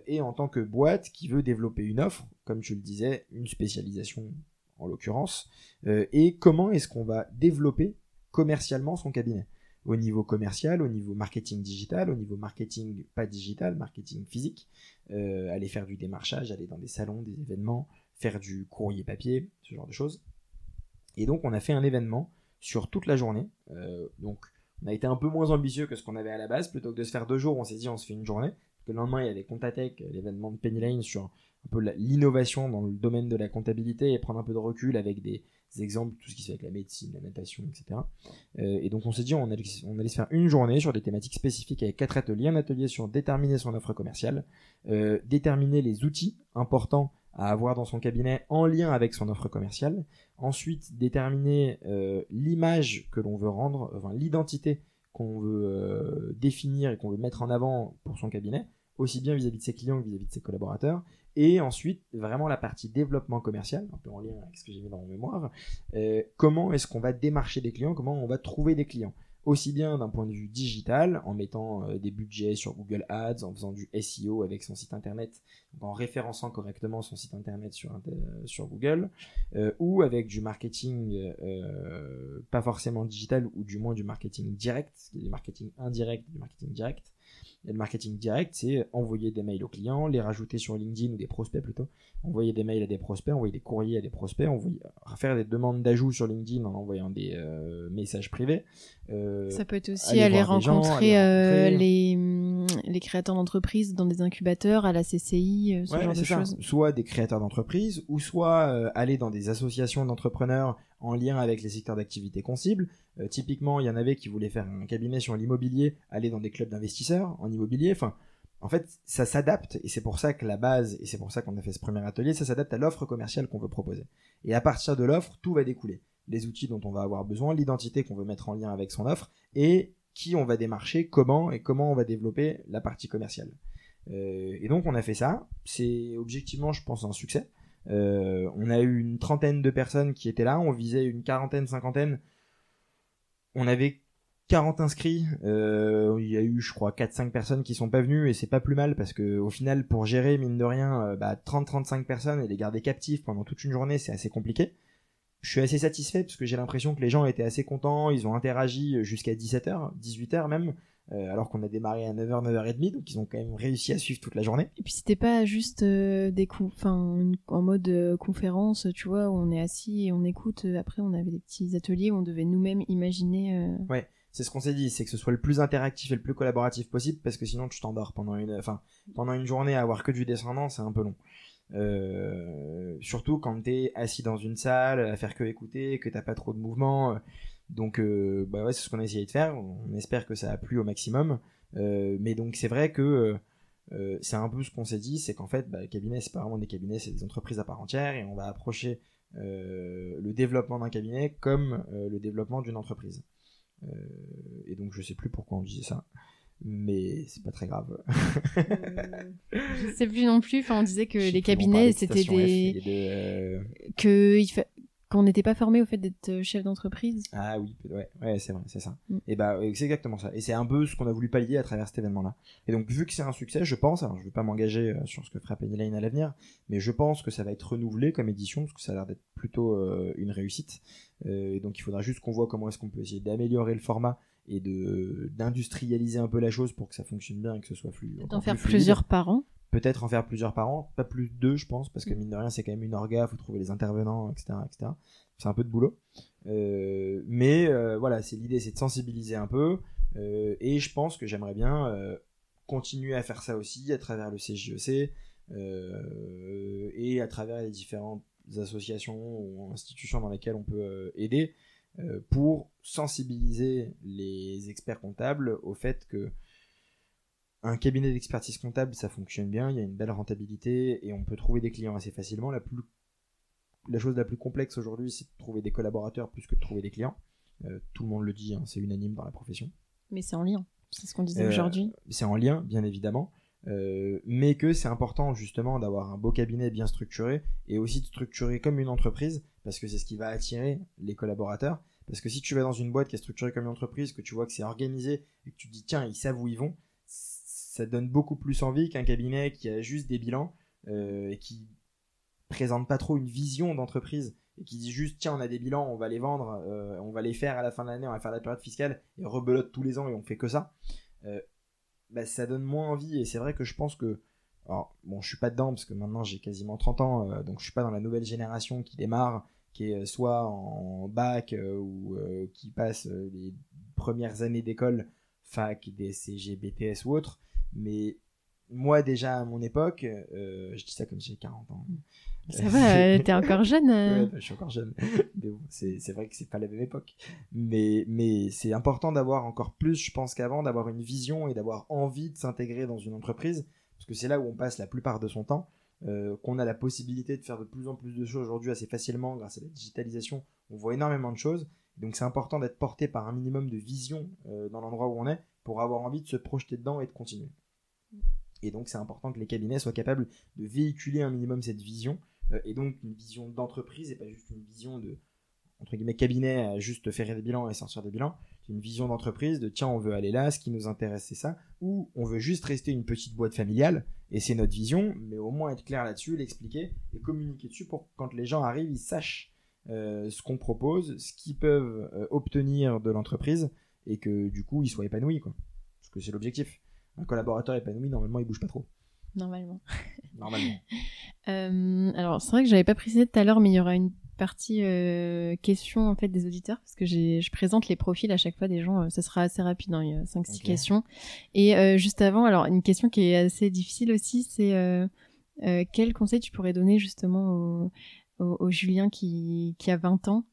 Speaker 2: et en tant que boîte qui veut développer une offre, comme je le disais, une spécialisation en l'occurrence, et comment est-ce qu'on va développer commercialement son cabinet? Au niveau commercial, au niveau marketing digital, au niveau marketing pas digital, marketing physique, euh, aller faire du démarchage, aller dans des salons, des événements, faire du courrier papier, ce genre de choses. Et donc on a fait un événement sur toute la journée. donc on a été un peu moins ambitieux que ce qu'on avait à la base. Plutôt que de se faire deux jours, on s'est dit on se fait une journée. que le lendemain, il y avait Contatech, l'événement de Penny Lane sur un peu l'innovation dans le domaine de la comptabilité et prendre un peu de recul avec des, exemples, tout ce qui se fait avec la médecine, la natation, etc. Euh, et donc on s'est dit on allait, se faire une journée sur des thématiques spécifiques avec quatre ateliers. Un atelier sur déterminer son offre commerciale, euh, déterminer les outils importants à avoir dans son cabinet en lien avec son offre commerciale. Ensuite, déterminer euh, l'image que l'on veut rendre, enfin l'identité qu'on veut définir et qu'on veut mettre en avant pour son cabinet, aussi bien vis-à-vis de ses clients que vis-à-vis de ses collaborateurs. Et ensuite, vraiment la partie développement commercial, un peu en lien avec ce que j'ai mis dans mon mémoire. Euh, comment est-ce qu'on va démarcher des clients Comment on va trouver des clients aussi bien d'un point de vue digital, en mettant euh, des budgets sur Google Ads, en faisant du SEO avec son site internet, en référençant correctement son site internet sur, Google, euh, ou avec du marketing pas forcément digital, ou du moins du marketing direct, du marketing indirect, du marketing direct, et le marketing direct, c'est envoyer des mails aux clients, les rajouter sur LinkedIn ou des prospects plutôt, envoyer des mails à des prospects, envoyer des courriers à des prospects, envoyer, faire des demandes d'ajout sur LinkedIn en envoyant des euh, messages privés.
Speaker 1: Euh, Ça peut être aussi aller, rencontrer, euh, les, mm, les, créateurs d'entreprises dans des incubateurs, à la CCI, ce genre de choses.
Speaker 2: Soit des créateurs d'entreprises, ou soit aller dans des associations d'entrepreneurs en lien avec les secteurs d'activité qu'on cible. Euh, typiquement, il y en avait qui voulaient faire un cabinet sur l'immobilier, aller dans des clubs d'investisseurs en immobilier. Enfin, en fait, ça s'adapte et c'est pour ça que la base, et c'est pour ça qu'on a fait ce premier atelier, ça s'adapte à l'offre commerciale qu'on veut proposer. Et à partir de l'offre, tout va découler. Les outils dont on va avoir besoin, l'identité qu'on veut mettre en lien avec son offre et qui on va démarcher, comment et comment on va développer la partie commerciale. Euh, et donc on a fait ça. C'est objectivement, je pense, un succès. Euh, on a eu une trentaine de personnes qui étaient là, on visait une quarantaine, cinquantaine. On avait 40 inscrits, euh, il y a eu je crois 4-5 personnes qui sont pas venues et c'est pas plus mal parce que au final pour gérer mine de rien euh, bah, 30-35 personnes et les garder captifs pendant toute une journée c'est assez compliqué. Je suis assez satisfait parce que j'ai l'impression que les gens étaient assez contents, ils ont interagi jusqu'à 17h, 18h même. Euh, alors qu'on a démarré à 9h, 9h30, donc ils ont quand même réussi à suivre toute la journée.
Speaker 1: Et puis c'était pas juste euh, des coups, enfin en mode euh, conférence, tu vois, où on est assis et on écoute. après, on avait des petits ateliers où on devait nous-mêmes imaginer.
Speaker 2: Ouais, c'est ce qu'on s'est dit, c'est que ce soit le plus interactif et le plus collaboratif possible, parce que sinon tu t'endors pendant une, enfin pendant une journée à avoir que du descendant, c'est un peu long. surtout quand t'es assis dans une salle à faire que écouter, que t'as pas trop de mouvement donc, euh, bah ouais, c'est ce qu'on a essayé de faire. On espère que ça a plu au maximum. Euh, mais donc, c'est vrai que euh, c'est un peu ce qu'on s'est dit, c'est qu'en fait, bah, le cabinet, c'est pas vraiment des cabinets, c'est des entreprises à part entière, et on va approcher le développement d'un cabinet comme le développement d'une entreprise. et donc, je sais plus pourquoi on disait ça mais c'est pas très grave.
Speaker 1: je sais plus non plus. Enfin, on disait que les cabinets c'était des, que il qu'on n'était pas formé au fait d'être euh, chef d'entreprise.
Speaker 2: Ah oui, ouais, ouais c'est vrai, c'est ça.
Speaker 1: Mm.
Speaker 2: Et bah, c'est exactement ça. Et c'est un peu ce qu'on a voulu pallier à travers cet événement-là. Et donc, vu que c'est un succès, je pense, alors je vais pas m'engager euh, sur ce que fera Penny Lane à l'avenir, mais je pense que ça va être renouvelé comme édition, parce que ça a l'air d'être plutôt euh, une réussite. Euh, et donc, il faudra juste qu'on voit comment est-ce qu'on peut essayer d'améliorer le format et de d'industrialiser un peu la chose pour que ça fonctionne bien et que ce soit plus.
Speaker 1: D'en faire
Speaker 2: plus
Speaker 1: plusieurs par an.
Speaker 2: Peut-être en faire plusieurs par an, pas plus de deux, je pense, parce que
Speaker 1: Mm.
Speaker 2: mine de rien, c'est quand même une orga, faut trouver les intervenants, etc., etc. C'est un peu de boulot. Euh, mais euh, voilà, c'est l'idée, c'est de sensibiliser un peu. euh, et je pense que j'aimerais bien continuer à faire ça aussi à travers le CJEC euh, et à travers les différentes associations ou institutions dans lesquelles on peut aider pour sensibiliser les experts comptables au fait que un cabinet d'expertise comptable, ça fonctionne bien, il y a une belle rentabilité et on peut trouver des clients assez facilement. La, plus... la chose la plus complexe aujourd'hui, c'est de trouver des collaborateurs plus que de trouver des clients. Euh, tout le monde le dit, hein, c'est unanime dans la profession.
Speaker 1: Mais c'est en lien. C'est ce qu'on disait
Speaker 2: Euh,
Speaker 1: aujourd'hui.
Speaker 2: C'est en lien, bien évidemment, euh, mais que c'est important justement d'avoir un beau cabinet bien structuré et aussi de structurer comme une entreprise parce que c'est ce qui va attirer les collaborateurs. Parce que si tu vas dans une boîte qui est structurée comme une entreprise, que tu vois que c'est organisé et que tu te dis tiens, ils savent où ils vont, ça donne beaucoup plus envie qu'un cabinet qui a juste des bilans euh, et qui présente pas trop une vision d'entreprise et qui dit juste tiens on a des bilans on va les vendre euh, on va les faire à la fin de l'année on va faire la période fiscale et rebelote tous les ans et on fait que ça. Euh, bah, ça donne moins envie et c'est vrai que je pense que bon je suis pas dedans parce que maintenant j'ai quasiment 30 ans donc je suis pas dans la nouvelle génération qui démarre qui est soit en bac ou qui passe les premières années d'école fac DSCG BTS ou autre mais moi déjà à mon époque euh, je dis ça comme si j'ai 40 ans
Speaker 1: Ça va, euh, t'es encore jeune. euh.
Speaker 2: Ouais, je suis encore jeune. mais bon, c'est c'est vrai que c'est pas la même époque. Mais, mais c'est important d'avoir encore plus, je pense qu'avant, d'avoir une vision et d'avoir envie de s'intégrer dans une entreprise. Parce que c'est là où on passe la plupart de son temps. euh, qu'on a la possibilité de faire de plus en plus de choses aujourd'hui assez facilement grâce à la digitalisation. On voit énormément de choses. Donc c'est important d'être porté par un minimum de vision euh, dans l'endroit où on est pour avoir envie de se projeter dedans et de continuer. Et donc c'est important que les cabinets soient capables de véhiculer un minimum cette vision euh, et donc une vision d'entreprise et pas juste une vision de entre guillemets cabinet à juste faire des bilans et sortir des bilans. Une vision d'entreprise de tiens on veut aller là ce qui nous intéresse c'est ça. Ou on veut juste rester une petite boîte familiale et c'est notre vision mais au moins être clair là-dessus l'expliquer et communiquer dessus pour que quand les gens arrivent ils sachent euh, ce qu'on propose ce qu'ils peuvent euh, obtenir de l'entreprise et que du coup ils soient épanouis quoi. Parce que c'est l'objectif un collaborateur épanoui normalement il bouge pas trop
Speaker 1: Normalement.
Speaker 2: normalement
Speaker 1: Euh, alors, c'est vrai que j'avais pas précisé tout à l'heure, mais il y aura une partie euh, questions en fait des auditeurs parce que je présente les profils à chaque fois des gens. euh, ça sera assez rapide, hein, il y a 5 six
Speaker 2: Ok.
Speaker 1: questions. Et euh, juste avant, alors une question qui est assez difficile aussi, c'est quel conseil tu pourrais donner justement au, au, au Julien qui qui a 20 ans,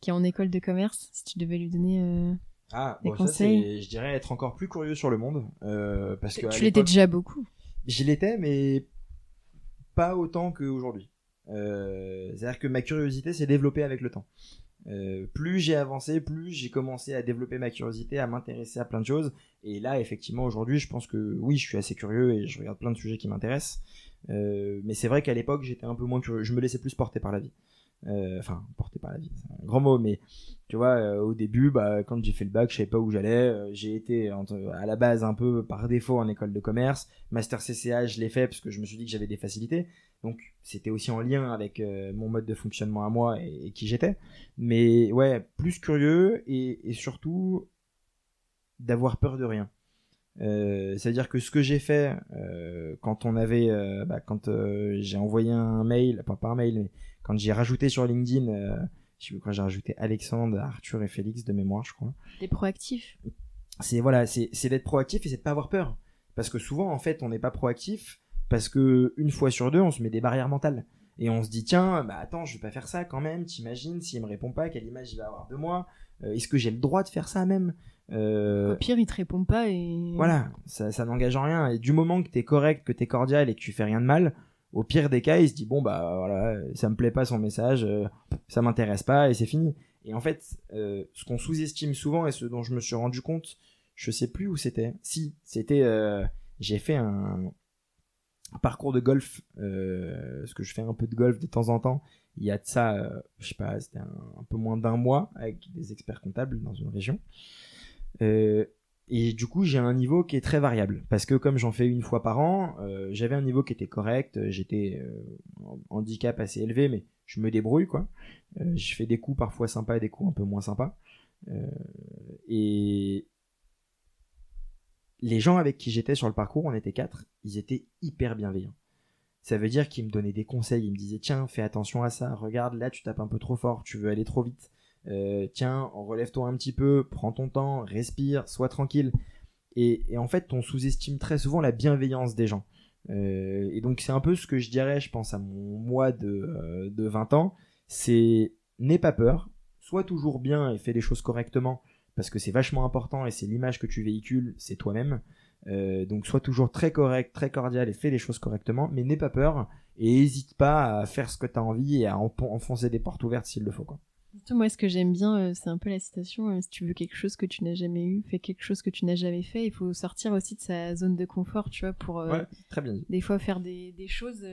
Speaker 1: qui est en école de commerce, si tu devais lui donner.
Speaker 2: Ah, bon, ça,
Speaker 1: conseils
Speaker 2: c'est, je dirais être encore plus curieux sur le monde. euh, parce que à
Speaker 1: tu l'étais déjà beaucoup.
Speaker 2: Je l'étais, mais pas autant qu'aujourd'hui. Euh, c'est-à-dire que ma curiosité s'est développée avec le temps. Euh, plus j'ai avancé, plus j'ai commencé à développer ma curiosité, à m'intéresser à plein de choses. Et là, effectivement, aujourd'hui, je pense que oui, je suis assez curieux et je regarde plein de sujets qui m'intéressent. Euh, mais c'est vrai qu'à l'époque, j'étais un peu moins curieux. Je me laissais plus porter par la vie. Euh, Enfin, porter par la vie, c'est un grand mot, mais tu vois, euh, au début, bah, quand j'ai fait le bac, je savais pas où j'allais. Euh, j'ai été à la base un peu par défaut en école de commerce. Master CCA, je l'ai fait parce que je me suis dit que j'avais des facilités. Donc, c'était aussi en lien avec mon mode de fonctionnement à moi et, qui j'étais. Mais ouais, plus curieux et surtout d'avoir peur de rien. Euh, C'est-à-dire que ce que j'ai fait euh, quand on avait, euh, bah, quand j'ai envoyé un mail, pas par mail, mais quand j'ai rajouté sur LinkedIn, je sais plus quoi, j'ai rajouté Alexandre, Arthur et Félix de mémoire, je crois
Speaker 1: T'es proactif.
Speaker 2: c'est voilà, c'est c'est d'être proactif et c'est de pas avoir peur. Parce que souvent, en fait, on n'est pas proactif parce que une fois sur deux, on se met des barrières mentales et on se dit tiens, bah attends, je vais pas faire ça quand même. T'imagines s'il me répond pas, quelle image il va avoir de moi Est-ce que j'ai le droit de faire ça même?
Speaker 1: Au pire, il te répond pas et.
Speaker 2: Voilà, ça, ça n'engage en rien. Et du moment que t'es correct, que t'es cordial et que tu fais rien de mal, au pire des cas, il se dit bon bah voilà, ça me plaît pas son message, euh, ça m'intéresse pas et c'est fini. Et en fait, euh, ce qu'on sous-estime souvent et ce dont je me suis rendu compte, je sais plus où c'était. Si, c'était, euh, j'ai fait un parcours de golf, euh, parce que je fais un peu de golf de temps en temps. Il y a de ça, euh, je sais pas, c'était un, peu moins d'un mois avec des experts comptables dans une région. Euh, et du coup, j'ai un niveau qui est très variable parce que comme j'en fais une fois par an, j'avais un niveau qui était correct. J'étais en handicap assez élevé, mais je me débrouille quoi. je fais des coups parfois sympas et des coups un peu moins sympas. et les gens avec qui j'étais sur le parcours, on était quatre, ils étaient hyper bienveillants. Ça veut dire qu'ils me donnaient des conseils, ils me disaient tiens, fais attention à ça, regarde là, tu tapes un peu trop fort, tu veux aller trop vite. Euh, tiens, relève-toi un petit peu, prends ton temps, respire, sois tranquille. Et, en fait, on sous-estime très souvent la bienveillance des gens. Euh, et donc, c'est un peu ce que je dirais, je pense, à mon moi de, euh, de 20 ans. C'est n'aie pas peur, sois toujours bien et fais les choses correctement parce que c'est vachement important et c'est l'image que tu véhicules, c'est toi-même. Euh, donc sois toujours très correct, très cordial et fais les choses correctement, mais n'aie pas peur et n'hésite pas à faire ce que tu as envie et à enfoncer des portes ouvertes s'il le faut. Quoi.
Speaker 1: Moi, ce que j'aime bien, euh, c'est un peu la citation euh, si tu veux quelque chose que tu n'as jamais eu, fais quelque chose que tu n'as jamais fait. Il faut sortir aussi de sa zone de confort, tu vois, pour
Speaker 2: euh, très bien
Speaker 1: des fois faire des, des choses.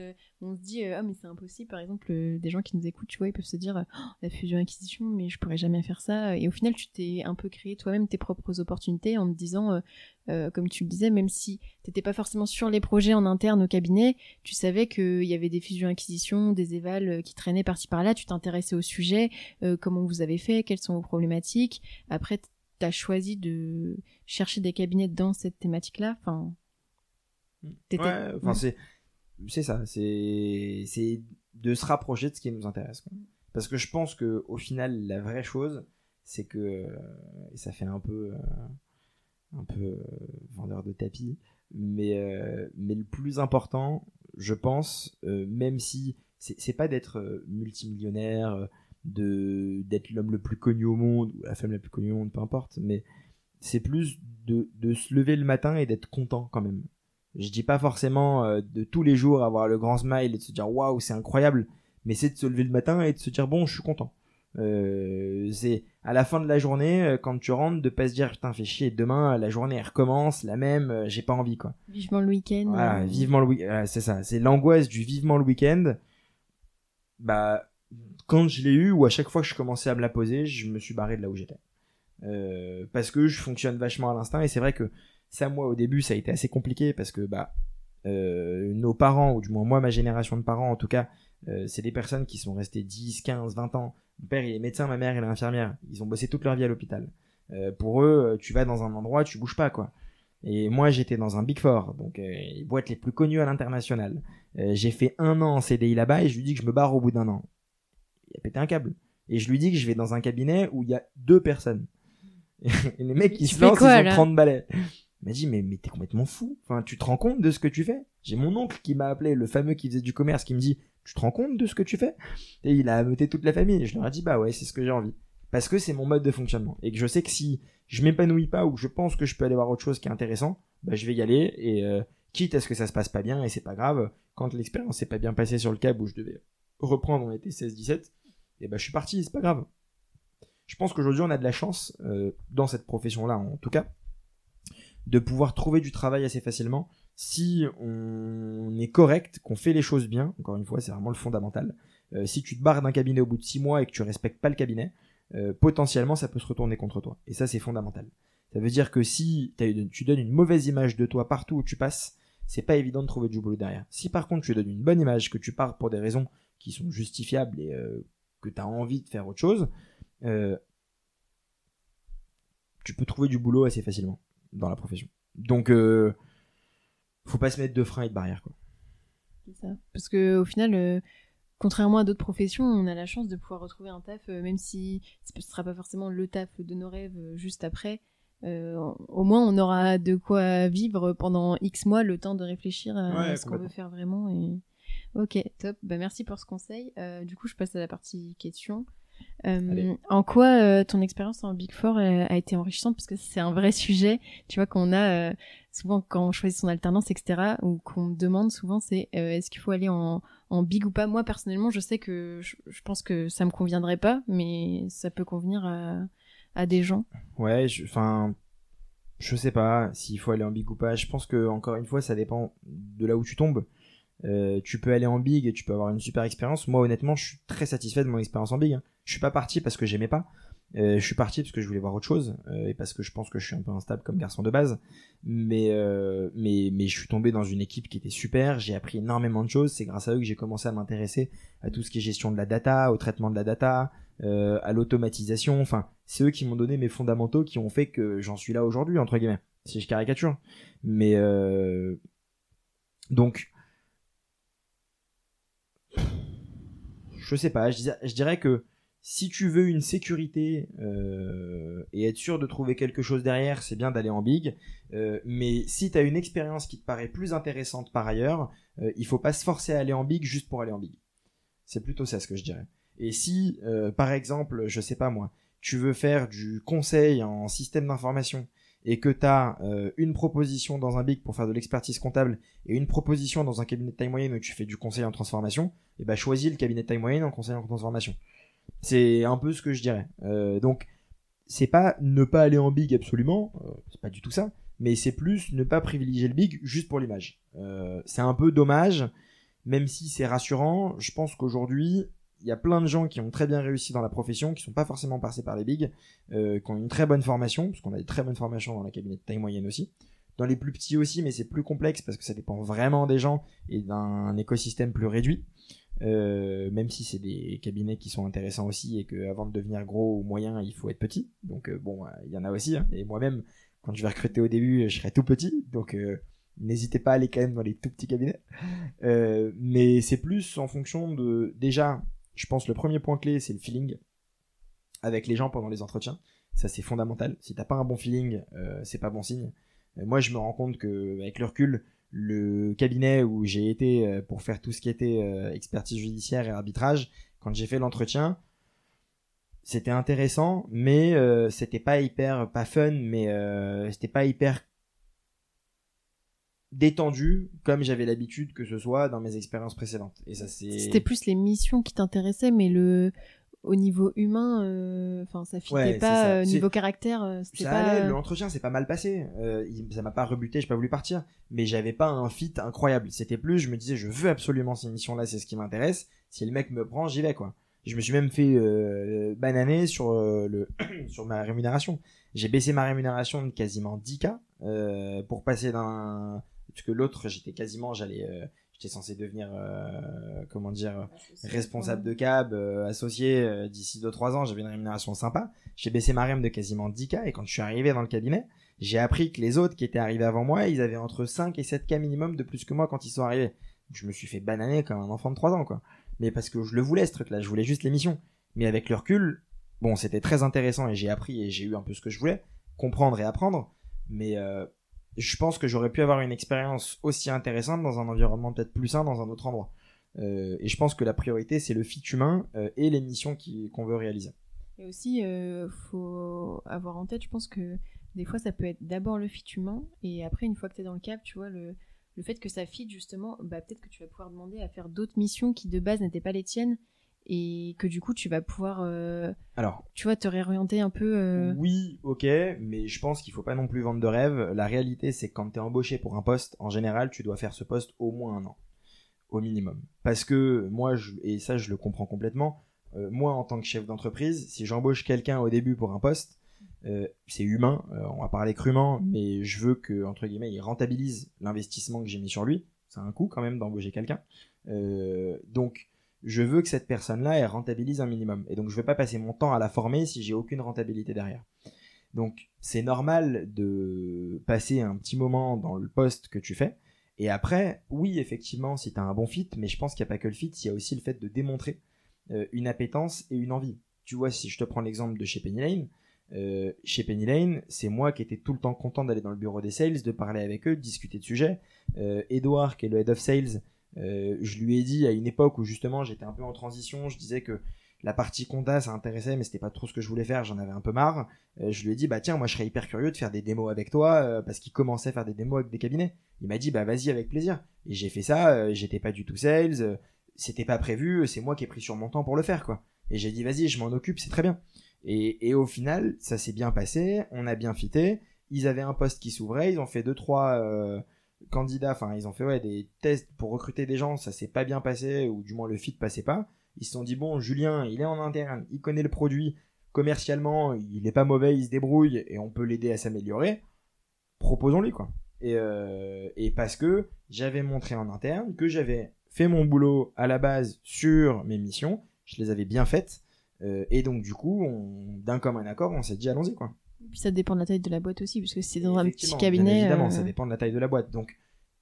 Speaker 1: On se dit, ah, mais c'est impossible. Par exemple, des gens qui nous écoutent, tu vois, ils peuvent se dire, oh, la fusion-acquisition, mais je pourrais jamais faire ça. Et au final, tu t'es un peu créé toi-même tes propres opportunités en te disant, euh, comme tu le disais, même si tu n'étais pas forcément sur les projets en interne au cabinet, tu savais qu'il y avait des fusions-acquisitions, des évals euh, qui traînaient par-ci par-là, tu t'intéressais au sujet, euh, comment vous avez fait, quelles sont vos problématiques. Après, tu as choisi de chercher des cabinets dans cette thématique-là. Enfin,
Speaker 2: ouais, enfin c'est c'est ça, c'est c'est de se rapprocher de ce qui nous intéresse. Parce que je pense que au final, la vraie chose, c'est que et ça fait un peu un peu euh, vendeur de tapis. Mais, euh, mais le plus important, je pense, euh, même si c'est pas d'être multimillionnaire, de d'être l'homme le plus connu au monde ou la femme la plus connue au monde, peu importe, mais c'est plus de, de, se lever le matin et d'être content quand même. Je dis pas forcément de tous les jours avoir le grand smile et de se dire waouh c'est incroyable, mais c'est de se lever le matin et de se dire bon je suis content. Euh, c'est à la fin de la journée, euh, quand tu rentres, de pas se dire putain fais chier, demain la journée elle recommence, la même, euh, j'ai pas envie quoi.
Speaker 1: Vivement le week-end.
Speaker 2: Voilà, vivement le week-end, c'est ça, c'est l'angoisse du vivement le week-end. Bah quand je l'ai eu ou à chaque fois que je commençais à me la poser, je me suis barré de là où j'étais. parce que je fonctionne vachement à l'instinct et c'est vrai que ça moi au début ça a été assez compliqué parce que bah nos parents ou du moins moi ma génération de parents en tout cas c'est des personnes qui sont restées 10, 15, 20 ans mon père, il est médecin, ma mère, elle est infirmière. Ils ont bossé toute leur vie à l'hôpital. Euh, pour eux, euh, tu vas dans un endroit, tu bouges pas, quoi. Et moi, j'étais dans un Big Four, donc euh, les boîtes les plus connues à l'international. j'ai fait un an en CDI là-bas et je lui dis que je me barre au bout d'un an. Il a pété un câble. Et je lui dis que je vais dans un cabinet où il y a deux personnes. et les mecs, qui se lancent, ils ont 30 balais. Il m'a dit, mais, mais t'es complètement fou. Enfin, tu te rends compte de ce que tu fais? J'ai mon oncle qui m'a appelé, le fameux qui faisait du commerce, qui me dit, tu te rends compte de ce que tu fais? Et il a ameuté toute la famille. Et je leur ai dit, bah ouais, c'est ce que j'ai envie. Parce que c'est mon mode de fonctionnement. Et que je sais que si je m'épanouis pas ou que je pense que je peux aller voir autre chose qui est intéressant, bah je vais y aller. Et euh, quitte à ce que ça se passe pas bien, et c'est pas grave, quand l'expérience s'est pas bien passée sur le câble où je devais reprendre, on était 16-17, et bah je suis parti, c'est pas grave. Je pense qu'aujourd'hui on a de la chance, euh, dans cette profession-là en tout cas, de pouvoir trouver du travail assez facilement si on est correct, qu'on fait les choses bien, encore une fois, c'est vraiment le fondamental. Euh, si tu te barres d'un cabinet au bout de six mois et que tu respectes pas le cabinet, euh, potentiellement ça peut se retourner contre toi. Et ça, c'est fondamental. Ça veut dire que si tu donnes une mauvaise image de toi partout où tu passes, c'est pas évident de trouver du boulot derrière. Si par contre tu donnes une bonne image, que tu pars pour des raisons qui sont justifiables et euh, que tu as envie de faire autre chose, tu peux trouver du boulot assez facilement dans la profession. Donc faut pas se mettre de freins et de barrières quoi.
Speaker 1: C'est ça. Parce que au final, euh, contrairement à d'autres professions, on a la chance de pouvoir retrouver un taf, euh, même si ce sera pas forcément le taf de nos rêves euh, juste après. au moins, on aura de quoi vivre pendant X mois, le temps de réfléchir à ce qu'on veut faire vraiment. Et... Ok, top. Bah, merci pour ce conseil. du coup, je passe à la partie question. En quoi ton expérience en Big Four a été enrichissante? Parce que c'est un vrai sujet. Tu vois, qu'on a souvent quand on choisit son alternance, etc., ou qu'on me demande souvent, c'est euh, est-ce qu'il faut aller en, en big ou pas? Moi, personnellement, je sais que je, pense que ça me conviendrait pas, mais ça peut convenir à, à des gens.
Speaker 2: Ouais, enfin, je, sais pas s'il faut aller en big ou pas. Je pense que, encore une fois, ça dépend de là où tu tombes. Euh, tu peux aller en big et tu peux avoir une super expérience. Moi, honnêtement, je suis très satisfait de mon expérience en big. Hein. Je suis pas parti parce que j'aimais pas. Euh, je suis parti parce que je voulais voir autre chose euh, et parce que je pense que je suis un peu instable comme garçon de base. Mais euh, mais mais je suis tombé dans une équipe qui était super. J'ai appris énormément de choses. C'est grâce à eux que j'ai commencé à m'intéresser à tout ce qui est gestion de la data, au traitement de la data, euh, à l'automatisation. Enfin, c'est eux qui m'ont donné mes fondamentaux, qui ont fait que j'en suis là aujourd'hui entre guillemets. Si je caricature, mais euh, donc je sais pas. Je, je dirais que si tu veux une sécurité euh, et être sûr de trouver quelque chose derrière, c'est bien d'aller en big. Euh, mais si tu as une expérience qui te paraît plus intéressante par ailleurs, euh, il faut pas se forcer à aller en big juste pour aller en big. C'est plutôt ça ce que je dirais. Et si, euh, par exemple, je sais pas moi, tu veux faire du conseil en système d'information et que tu as une proposition dans un big pour faire de l'expertise comptable et une proposition dans un cabinet de taille moyenne où tu fais du conseil en transformation, et ben choisis le cabinet de taille moyenne en conseil en transformation. C'est un peu ce que je dirais. Euh, donc, c'est pas ne pas aller en big absolument, euh, c'est pas du tout ça, mais c'est plus ne pas privilégier le big juste pour l'image. Euh, c'est un peu dommage, même si c'est rassurant. Je pense qu'aujourd'hui, il y a plein de gens qui ont très bien réussi dans la profession, qui sont pas forcément passés par les bigs, qui ont une très bonne formation, parce qu'on a des très bonnes formations dans la cabinet de taille moyenne aussi. Dans les plus petits aussi, mais c'est plus complexe parce que ça dépend vraiment des gens et d'un écosystème plus réduit. Euh, même si c'est des cabinets qui sont intéressants aussi et que avant de devenir gros ou moyen, il faut être petit. Donc euh, bon, euh, il y en a aussi. Hein. Et moi-même, quand je vais recruter au début, je serai tout petit. Donc n'hésitez pas à aller quand même dans les tout petits cabinets. Mais c'est plus en fonction de déjà, je pense le premier point clé, c'est le feeling avec les gens pendant les entretiens. Ça c'est fondamental. Si t'as pas un bon feeling, c'est pas bon signe. Moi, je me rends compte que avec le recul, le cabinet où j'ai été euh, pour faire tout ce qui était euh, expertise judiciaire et arbitrage, quand j'ai fait l'entretien, c'était intéressant, mais euh, c'était pas hyper, pas fun, mais c'était pas hyper détendu comme j'avais l'habitude que ce soit dans mes expériences précédentes. Et ça c'est.
Speaker 1: C'était plus les missions qui t'intéressaient, mais le au niveau humain, euh, enfin ça fitait
Speaker 2: Ouais,
Speaker 1: pas.
Speaker 2: ça.
Speaker 1: euh, niveau caractère, euh, c'était
Speaker 2: Ça
Speaker 1: pas.
Speaker 2: allait, l'entretien s'est pas mal passé. Ça m'a pas rebuté, j'ai pas voulu partir, mais j'avais pas un fit incroyable. C'était plus, je me disais, je veux absolument ces missions-là, c'est ce qui m'intéresse. Si le mec me prend, j'y vais quoi. Je me suis même fait bananer sur le sur ma rémunération. J'ai baissé ma rémunération de quasiment 10k euh, pour passer d'un parce que l'autre j'étais quasiment j'allais euh, j'étais censé devenir euh, comment dire responsable de cab, euh, associé euh, d'ici 2-3 ans, j'avais une rémunération sympa. J'ai baissé ma rem de quasiment 10K et quand je suis arrivé dans le cabinet, j'ai appris que les autres qui étaient arrivés avant moi, ils avaient entre 5 et 7K minimum de plus que moi quand ils sont arrivés. Je me suis fait bananer comme un enfant de 3 ans, quoi. Mais parce que je le voulais, ce truc-là, je voulais juste l'émission. Mais avec le recul, bon, c'était très intéressant et j'ai appris et j'ai eu un peu ce que je voulais, comprendre et apprendre. Mais euh, je pense que j'aurais pu avoir une expérience aussi intéressante dans un environnement peut-être plus sain dans un autre endroit. Euh, et je pense que la priorité, c'est le fit humain euh, et les missions qu'on veut réaliser.
Speaker 1: Et aussi, euh, faut avoir en tête, je pense que des fois, ça peut être d'abord le fit humain, et après, une fois que tu es dans le cap, tu vois, le, le fait que ça fit, justement, bah, peut-être que tu vas pouvoir demander à faire d'autres missions qui, de base, n'étaient pas les tiennes, et que du coup, tu vas pouvoir, euh,
Speaker 2: Alors,
Speaker 1: tu vois, te réorienter un peu. euh,
Speaker 2: oui, ok, mais je pense qu'il faut pas non plus vendre de rêve. La réalité, c'est que quand tu es embauché pour un poste, en général, tu dois faire ce poste au moins un an, au minimum. Parce que moi, je, et ça, je le comprends complètement, euh, moi, en tant que chef d'entreprise, si j'embauche quelqu'un au début pour un poste, c'est humain, on va parler crûment, mais je veux que, entre guillemets, il rentabilise l'investissement que j'ai mis sur lui. C'est un coût quand même d'embaucher quelqu'un. Donc, je veux que cette personne-là, elle rentabilise un minimum. Et donc, je ne vais pas passer mon temps à la former si j'ai aucune rentabilité derrière. Donc, c'est normal de passer un petit moment dans le poste que tu fais. Et après, oui, effectivement, si tu as un bon fit, mais je pense qu'il n'y a pas que le fit, il y a aussi le fait de démontrer euh, une appétence et une envie. Tu vois, si je te prends l'exemple de chez Penny Lane, euh, chez Penny Lane, c'est moi qui étais tout le temps content d'aller dans le bureau des sales, de parler avec eux, de discuter de sujets. Euh, Edouard, qui est le head of sales, euh, je lui ai dit à une époque où justement j'étais un peu en transition, je disais que la partie compta ça intéressait mais c'était pas trop ce que je voulais faire, j'en avais un peu marre. Euh, je lui ai dit bah tiens moi je serais hyper curieux de faire des démos avec toi euh, parce qu'il commençait à faire des démos avec des cabinets. Il m'a dit bah vas-y avec plaisir. Et j'ai fait ça, euh, j'étais pas du tout sales, euh, c'était pas prévu, c'est moi qui ai pris sur mon temps pour le faire quoi. Et j'ai dit vas-y je m'en occupe, c'est très bien. Et, et au final ça s'est bien passé, on a bien fité. Ils avaient un poste qui s'ouvrait, ils ont fait deux trois candidats, enfin ils ont fait des tests pour recruter des gens, ça s'est pas bien passé ou du moins le fit passait pas. Ils se sont dit bon Julien, il est en interne, il connaît le produit, commercialement il est pas mauvais, il se débrouille et on peut l'aider à s'améliorer. Proposons-lui quoi. Et, euh, parce que j'avais montré en interne que j'avais fait mon boulot à la base sur mes missions, je les avais bien faites. euh, et donc du coup, d'un commun accord, on s'est dit allons-y quoi.
Speaker 1: Puis ça dépend de la taille de la boîte aussi, parce que c'est dans un petit cabinet.
Speaker 2: bien évidemment,
Speaker 1: euh,
Speaker 2: ça dépend de la taille de la boîte. Donc,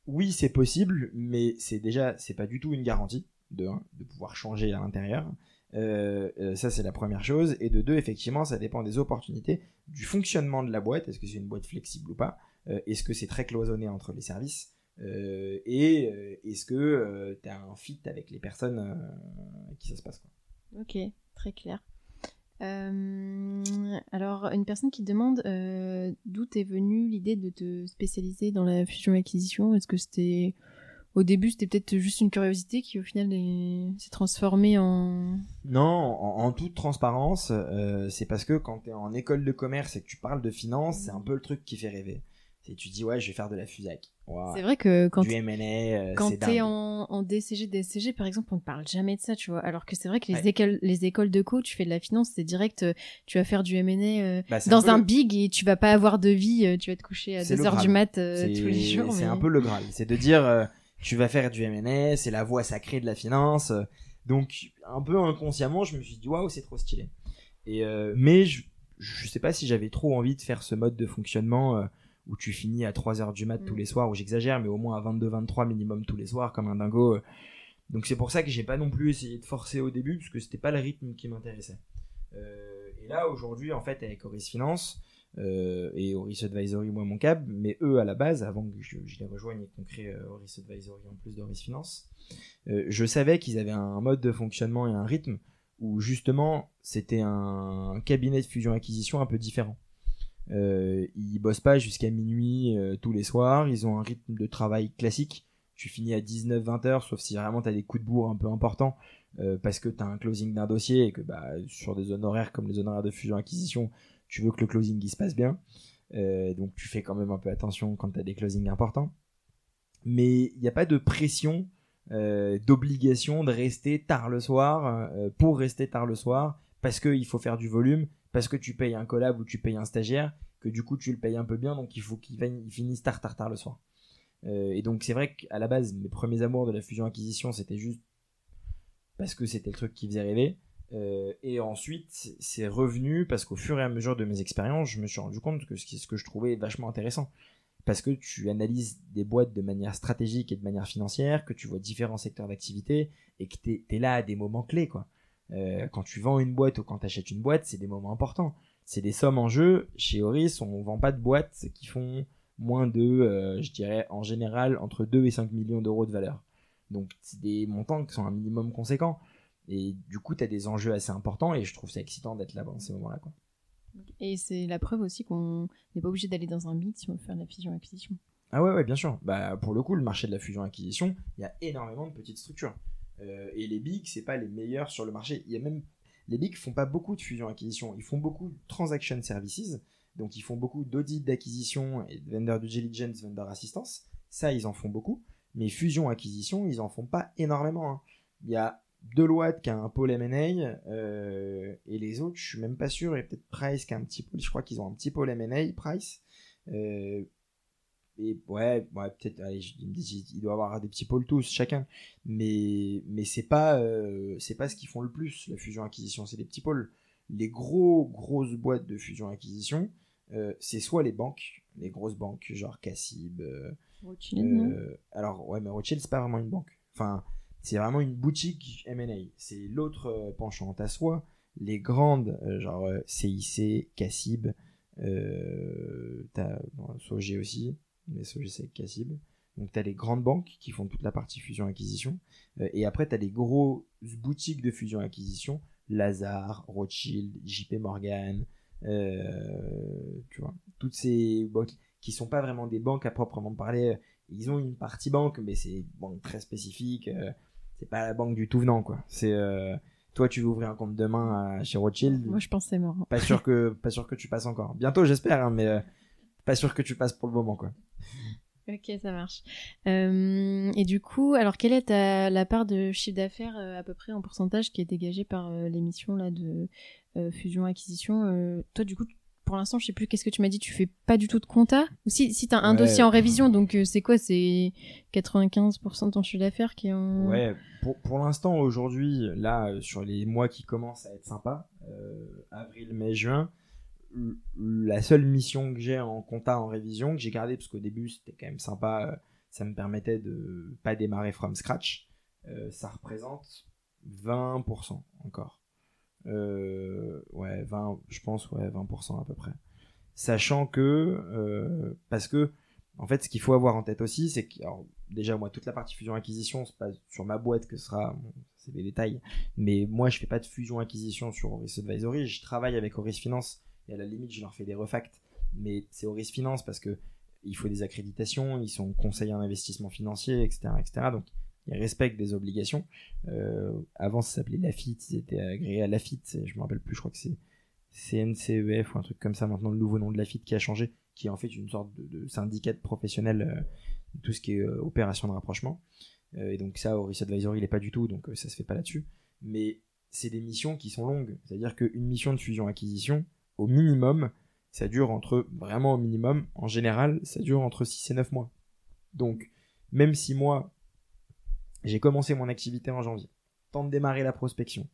Speaker 2: oui, c'est possible, mais c'est déjà, c'est pas du tout une garantie de de pouvoir changer à l'intérieur. Euh, euh, ça, c'est la première chose. Et de deux, effectivement, ça dépend des opportunités, du fonctionnement de la boîte. Est-ce que c'est une boîte flexible ou pas? Euh, Est-ce que c'est très cloisonné entre les services? Euh, Et est-ce que tu as un fit avec les personnes avec qui ça se passe quoi?
Speaker 1: Ok, très clair. Euh, alors, une personne qui demande euh, d'où t'es venue l'idée de te spécialiser dans la fusion-acquisition. Est-ce que c'était au début c'était peut-être juste une curiosité qui au final est- s'est transformée en
Speaker 2: Non, en, toute transparence, euh, c'est parce que quand tu es en école de commerce et que tu parles de finance, c'est un peu le truc qui fait rêver. C'est tu dis ouais, je vais faire de la fusac.
Speaker 1: C'est vrai que quand
Speaker 2: du M&A, euh,
Speaker 1: quand t'es en, en DCG, DSCG, par exemple, on ne parle jamais de ça, tu vois. Alors que c'est vrai que les,
Speaker 2: Ouais.
Speaker 1: écoles, les écoles de co, tu fais de la finance, c'est direct, euh, tu vas faire du M&A euh,
Speaker 2: Bah,
Speaker 1: dans un
Speaker 2: le-
Speaker 1: big et tu vas pas avoir de vie, tu vas te coucher à
Speaker 2: C'est
Speaker 1: 2
Speaker 2: le
Speaker 1: heures du mat euh, tous les jours.
Speaker 2: C'est
Speaker 1: mais-
Speaker 2: un peu le Graal. C'est de dire euh, tu vas faire du M&A, c'est la voie sacrée de la finance. Donc un peu inconsciemment, je me suis dit waouh, c'est trop stylé. Et mais je je sais pas si j'avais trop envie de faire ce mode de fonctionnement où tu finis à 3 heures du mat tous
Speaker 1: Mm.
Speaker 2: les soirs, où j'exagère, mais au moins à 22-23 minimum tous les soirs comme un dingo. Donc c'est pour ça que j'ai pas non plus essayé de forcer au début, parce que c'était pas le rythme qui m'intéressait. Euh, et là aujourd'hui, en fait, avec Horis Finance euh, et Horis Advisory, moi mon cab, mais eux à la base, avant que je, je les rejoigne et qu'on crée euh, Horis Advisory en plus d'Horis Finance, euh, je savais qu'ils avaient un mode de fonctionnement et un rythme où justement c'était un cabinet de fusion-acquisition un peu différent. Euh, ils bossent pas jusqu'à minuit euh, tous les soirs, ils ont un rythme de travail classique. Tu finis à 19-20 heures, sauf si vraiment tu as des coups de bourre un peu importants, euh, parce que tu as un closing d'un dossier et que bah, sur des honoraires comme les honoraires de fusion-acquisition, tu veux que le closing il se passe bien. Euh, donc tu fais quand même un peu attention quand tu as des closings importants. Mais il n'y a pas de pression, d'obligation de rester tard le soir pour rester tard le soir, parce qu'il faut faire du volume, parce que tu payes un collab ou tu payes un stagiaire, que du coup tu le payes un peu bien, donc il faut qu'il finisse tard, tard, tard le soir. Euh, et donc c'est vrai qu'à la base, mes premiers amours de la fusion-acquisition, c'était juste parce que c'était le truc qui faisait rêver. Euh, et ensuite, c'est revenu parce qu'au fur et à mesure de mes expériences, je me suis rendu compte que ce, ce que je trouvais vachement intéressant. Parce que tu analyses des boîtes de manière stratégique et de manière financière, que tu vois différents secteurs d'activité et que tu es, là à des moments clés. Quoi. Euh, quand tu vends une boîte ou quand tu achètes une boîte, c'est des moments importants. C'est des sommes en jeu. Chez Horis, on vend pas de boîtes qui font moins de, euh, je dirais, en général, entre 2 et 5 millions d'euros de valeur. Donc, c'est des montants qui sont un minimum conséquent. Et du coup, tu as des enjeux assez importants et je trouve ça excitant d'être là dans ces moments-là. Quoi.
Speaker 1: Et c'est la preuve aussi qu'on n'est pas obligé d'aller dans un big si on veut faire de la fusion-acquisition.
Speaker 2: Ah ouais, ouais, bien sûr. Bah, pour le coup, le marché de la fusion-acquisition, il y a énormément de petites structures. Euh, et les bigs, c'est pas les meilleurs sur le marché. Il y a même les bigs font pas beaucoup de fusion-acquisition. Ils font beaucoup de transaction services. Donc, ils font beaucoup d'audit d'acquisition et de vendor due diligence, vendor assistance. Ça, ils en font beaucoup. Mais fusion-acquisition, ils en font pas énormément. hein. Il y a Deloitte qui a un pôle M&A euh, et les autres, je suis même pas sûr. A peut-être Price qui a un petit pôle. Je crois qu'ils ont un petit pôle M&A, Price. Euh, et ouais, ouais peut-être, allez, je- il me dit, il doit avoir des petits pôles tous, chacun. Mais, mais c'est pas, euh, c'est pas ce qu'ils font le plus, la fusion-acquisition, c'est des petits pôles. Les gros, grosses boîtes de fusion-acquisition, euh, c'est soit les banques, les grosses banques, genre Cassib. euh,
Speaker 1: Rothschild,
Speaker 2: euh, alors, ouais, mais Rothschild, c'est pas vraiment une banque. Enfin, c'est vraiment une boutique M&A. C'est l'autre euh, penchant. T'as soit les grandes, euh, genre CIC, Cassib, euh, t'as bon, Sogé aussi, mais Sogé c'est Cassib. Donc t'as les grandes banques qui font toute la partie fusion-acquisition. Euh, et après, t'as les grosses boutiques de fusion-acquisition, Lazare, Rothschild, JP Morgan, euh, tu vois, toutes ces banques qui sont pas vraiment des banques à proprement parler. Ils ont une partie banque, mais c'est une banque très spécifique. euh, c'est pas la banque du tout venant, quoi. C'est euh, toi, tu veux ouvrir un compte demain à, chez Rothschild.
Speaker 1: Moi, je pense c'est mort.
Speaker 2: Pas sûr que pas sûr que tu passes encore. Bientôt, j'espère, hein, mais euh, pas sûr que tu passes pour le moment, quoi.
Speaker 1: Ok, ça marche. Euh, et du coup, alors quelle est la part de chiffre d'affaires euh, à peu près en pourcentage qui est dégagée par euh, l'émission là de fusion-acquisition Toi, du coup, pour l'instant, je sais plus, qu'est-ce que tu m'as dit Tu fais pas du tout de compta? Ou si, si tu as un dossier en révision, donc c'est quoi C'est 95% de ton chiffre d'affaires qui est en.
Speaker 2: Ouais, pour, pour l'instant, aujourd'hui, là, sur les mois qui commencent à être sympas, avril, mai, juin, la seule mission que j'ai en compta en révision, que j'ai gardée, parce qu'au début c'était quand même sympa, euh, ça me permettait de pas démarrer from scratch, euh, ça représente 20% encore. Euh, ouais, 20, je pense, ouais, 20% à peu près. Sachant que, parce que, en fait, ce qu'il faut avoir en tête aussi, c'est que, déjà, moi, toute la partie fusion-acquisition se passe sur ma boîte, que sera, c'est des détails, mais moi, je fais pas de fusion-acquisition sur Horis Advisory, je travaille avec Horis Finance et à la limite, je leur fais des refacts. Mais c'est au risque finance parce que il faut des accréditations, ils sont conseillers en investissement financier, etc., etc. Donc, ils respectent des obligations. Euh, avant, ça s'appelait Lafitte, ils étaient agréés à Lafitte, je me rappelle plus, je crois que c'est CNCEF ou un truc comme ça. Maintenant, le nouveau nom de Lafitte qui a changé, qui est en fait une sorte de, syndicat professionnel, euh, tout ce qui est euh, opération de rapprochement. et donc, ça, au Risk Advisory, il n'est pas du tout, donc ça se fait pas là-dessus. Mais c'est des missions qui sont longues. C'est-à-dire qu'une mission de fusion-acquisition, au minimum, ça dure entre, vraiment au minimum, en général, ça dure entre 6 et 9 mois. Donc, même si moi, j'ai commencé mon activité en janvier, temps de démarrer la prospection,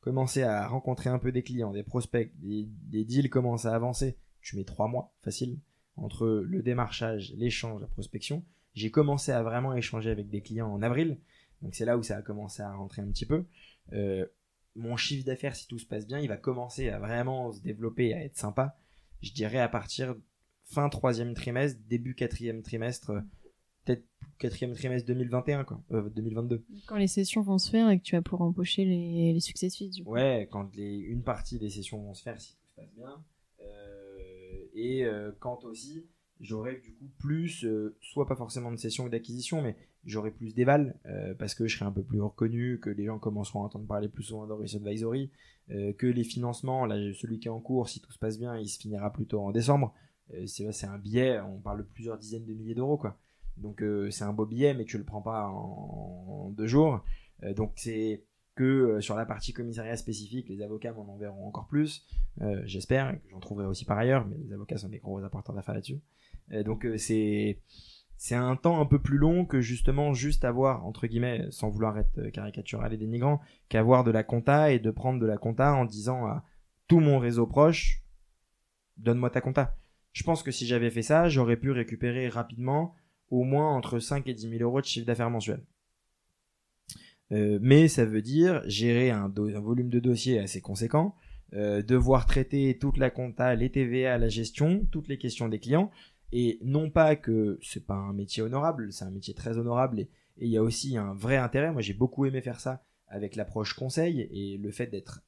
Speaker 2: commencer à rencontrer un peu des clients, des prospects, des, deals commencent à avancer, tu mets 3 mois, facile, entre le démarchage, l'échange, la prospection. J'ai commencé à vraiment échanger avec des clients en avril, donc c'est là où ça a commencé à rentrer un petit peu. Euh, mon chiffre d'affaires, si tout se passe bien, il va commencer à vraiment se développer, à être sympa. Je dirais à partir fin troisième trimestre, début quatrième trimestre, peut-être quatrième trimestre 2021, quoi, 2022. Euh,
Speaker 1: quand les sessions vont se faire et que tu vas pouvoir empocher les, les success fees, du
Speaker 2: coup. Ouais, quand les, une partie des sessions vont se faire, si tout se passe bien. Euh, et euh, quand aussi, j'aurai du coup plus, soit pas forcément de sessions d'acquisition, mais j'aurai plus d'éval euh, parce que je serai un peu plus reconnu, que les gens commenceront à entendre parler plus souvent d'Horis Advisory, euh, que les financements, là celui qui est en cours, si tout se passe bien, il se finira plutôt en décembre. Euh, c'est un billet, on parle de plusieurs dizaines de milliers d'euros quoi. Donc c'est un beau billet, mais tu le prends pas en, deux jours. donc c'est que sur la partie commissariat spécifique, les avocats m'en enverront encore plus, j'espère, j'en trouverai aussi par ailleurs, mais les avocats sont des gros apporteurs d'affaires là-dessus. donc c'est c'est un temps un peu plus long que justement juste avoir, entre guillemets, sans vouloir être euh, caricatural et dénigrant, qu'avoir de la compta et de prendre de la compta en disant à tout mon réseau proche, donne-moi ta compta. Je pense que si j'avais fait ça, j'aurais pu récupérer rapidement au moins entre 5 et 10 000 euros de chiffre d'affaires mensuel. Euh, mais ça veut dire gérer un, volume de dossiers assez conséquent, euh, devoir traiter toute la compta, les TVA, la gestion, toutes les questions des clients, et non pas que c'est pas un métier honorable, c'est un métier très honorable et il y a aussi un vrai intérêt. Moi, j'ai beaucoup aimé faire ça avec l'approche conseil et le fait d'être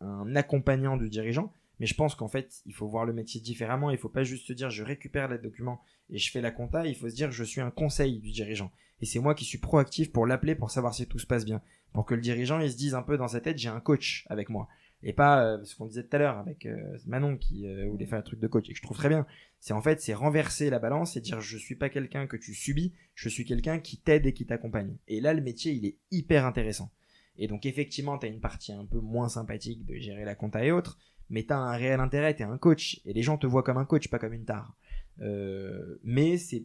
Speaker 2: un accompagnant du dirigeant. Mais je pense qu'en fait, il faut voir le métier différemment. Il faut pas juste se dire je récupère les documents et je fais la compta. Il faut se dire je suis un conseil du dirigeant. Et c'est moi qui suis proactif pour l'appeler pour savoir si tout se passe bien. Pour que le dirigeant, il se dise un peu dans sa tête j'ai un coach avec moi et pas euh, ce qu'on disait tout à l'heure avec euh, Manon qui euh, voulait faire un truc de coach et que je trouve très bien. C'est en fait c'est renverser la balance et dire je suis pas quelqu'un que tu subis, je suis quelqu'un qui t'aide et qui t'accompagne. Et là le métier il est hyper intéressant. Et donc effectivement tu as une partie un peu moins sympathique de gérer la compta et autres, mais tu as un réel intérêt, tu es un coach et les gens te voient comme un coach, pas comme une tare. mais c'est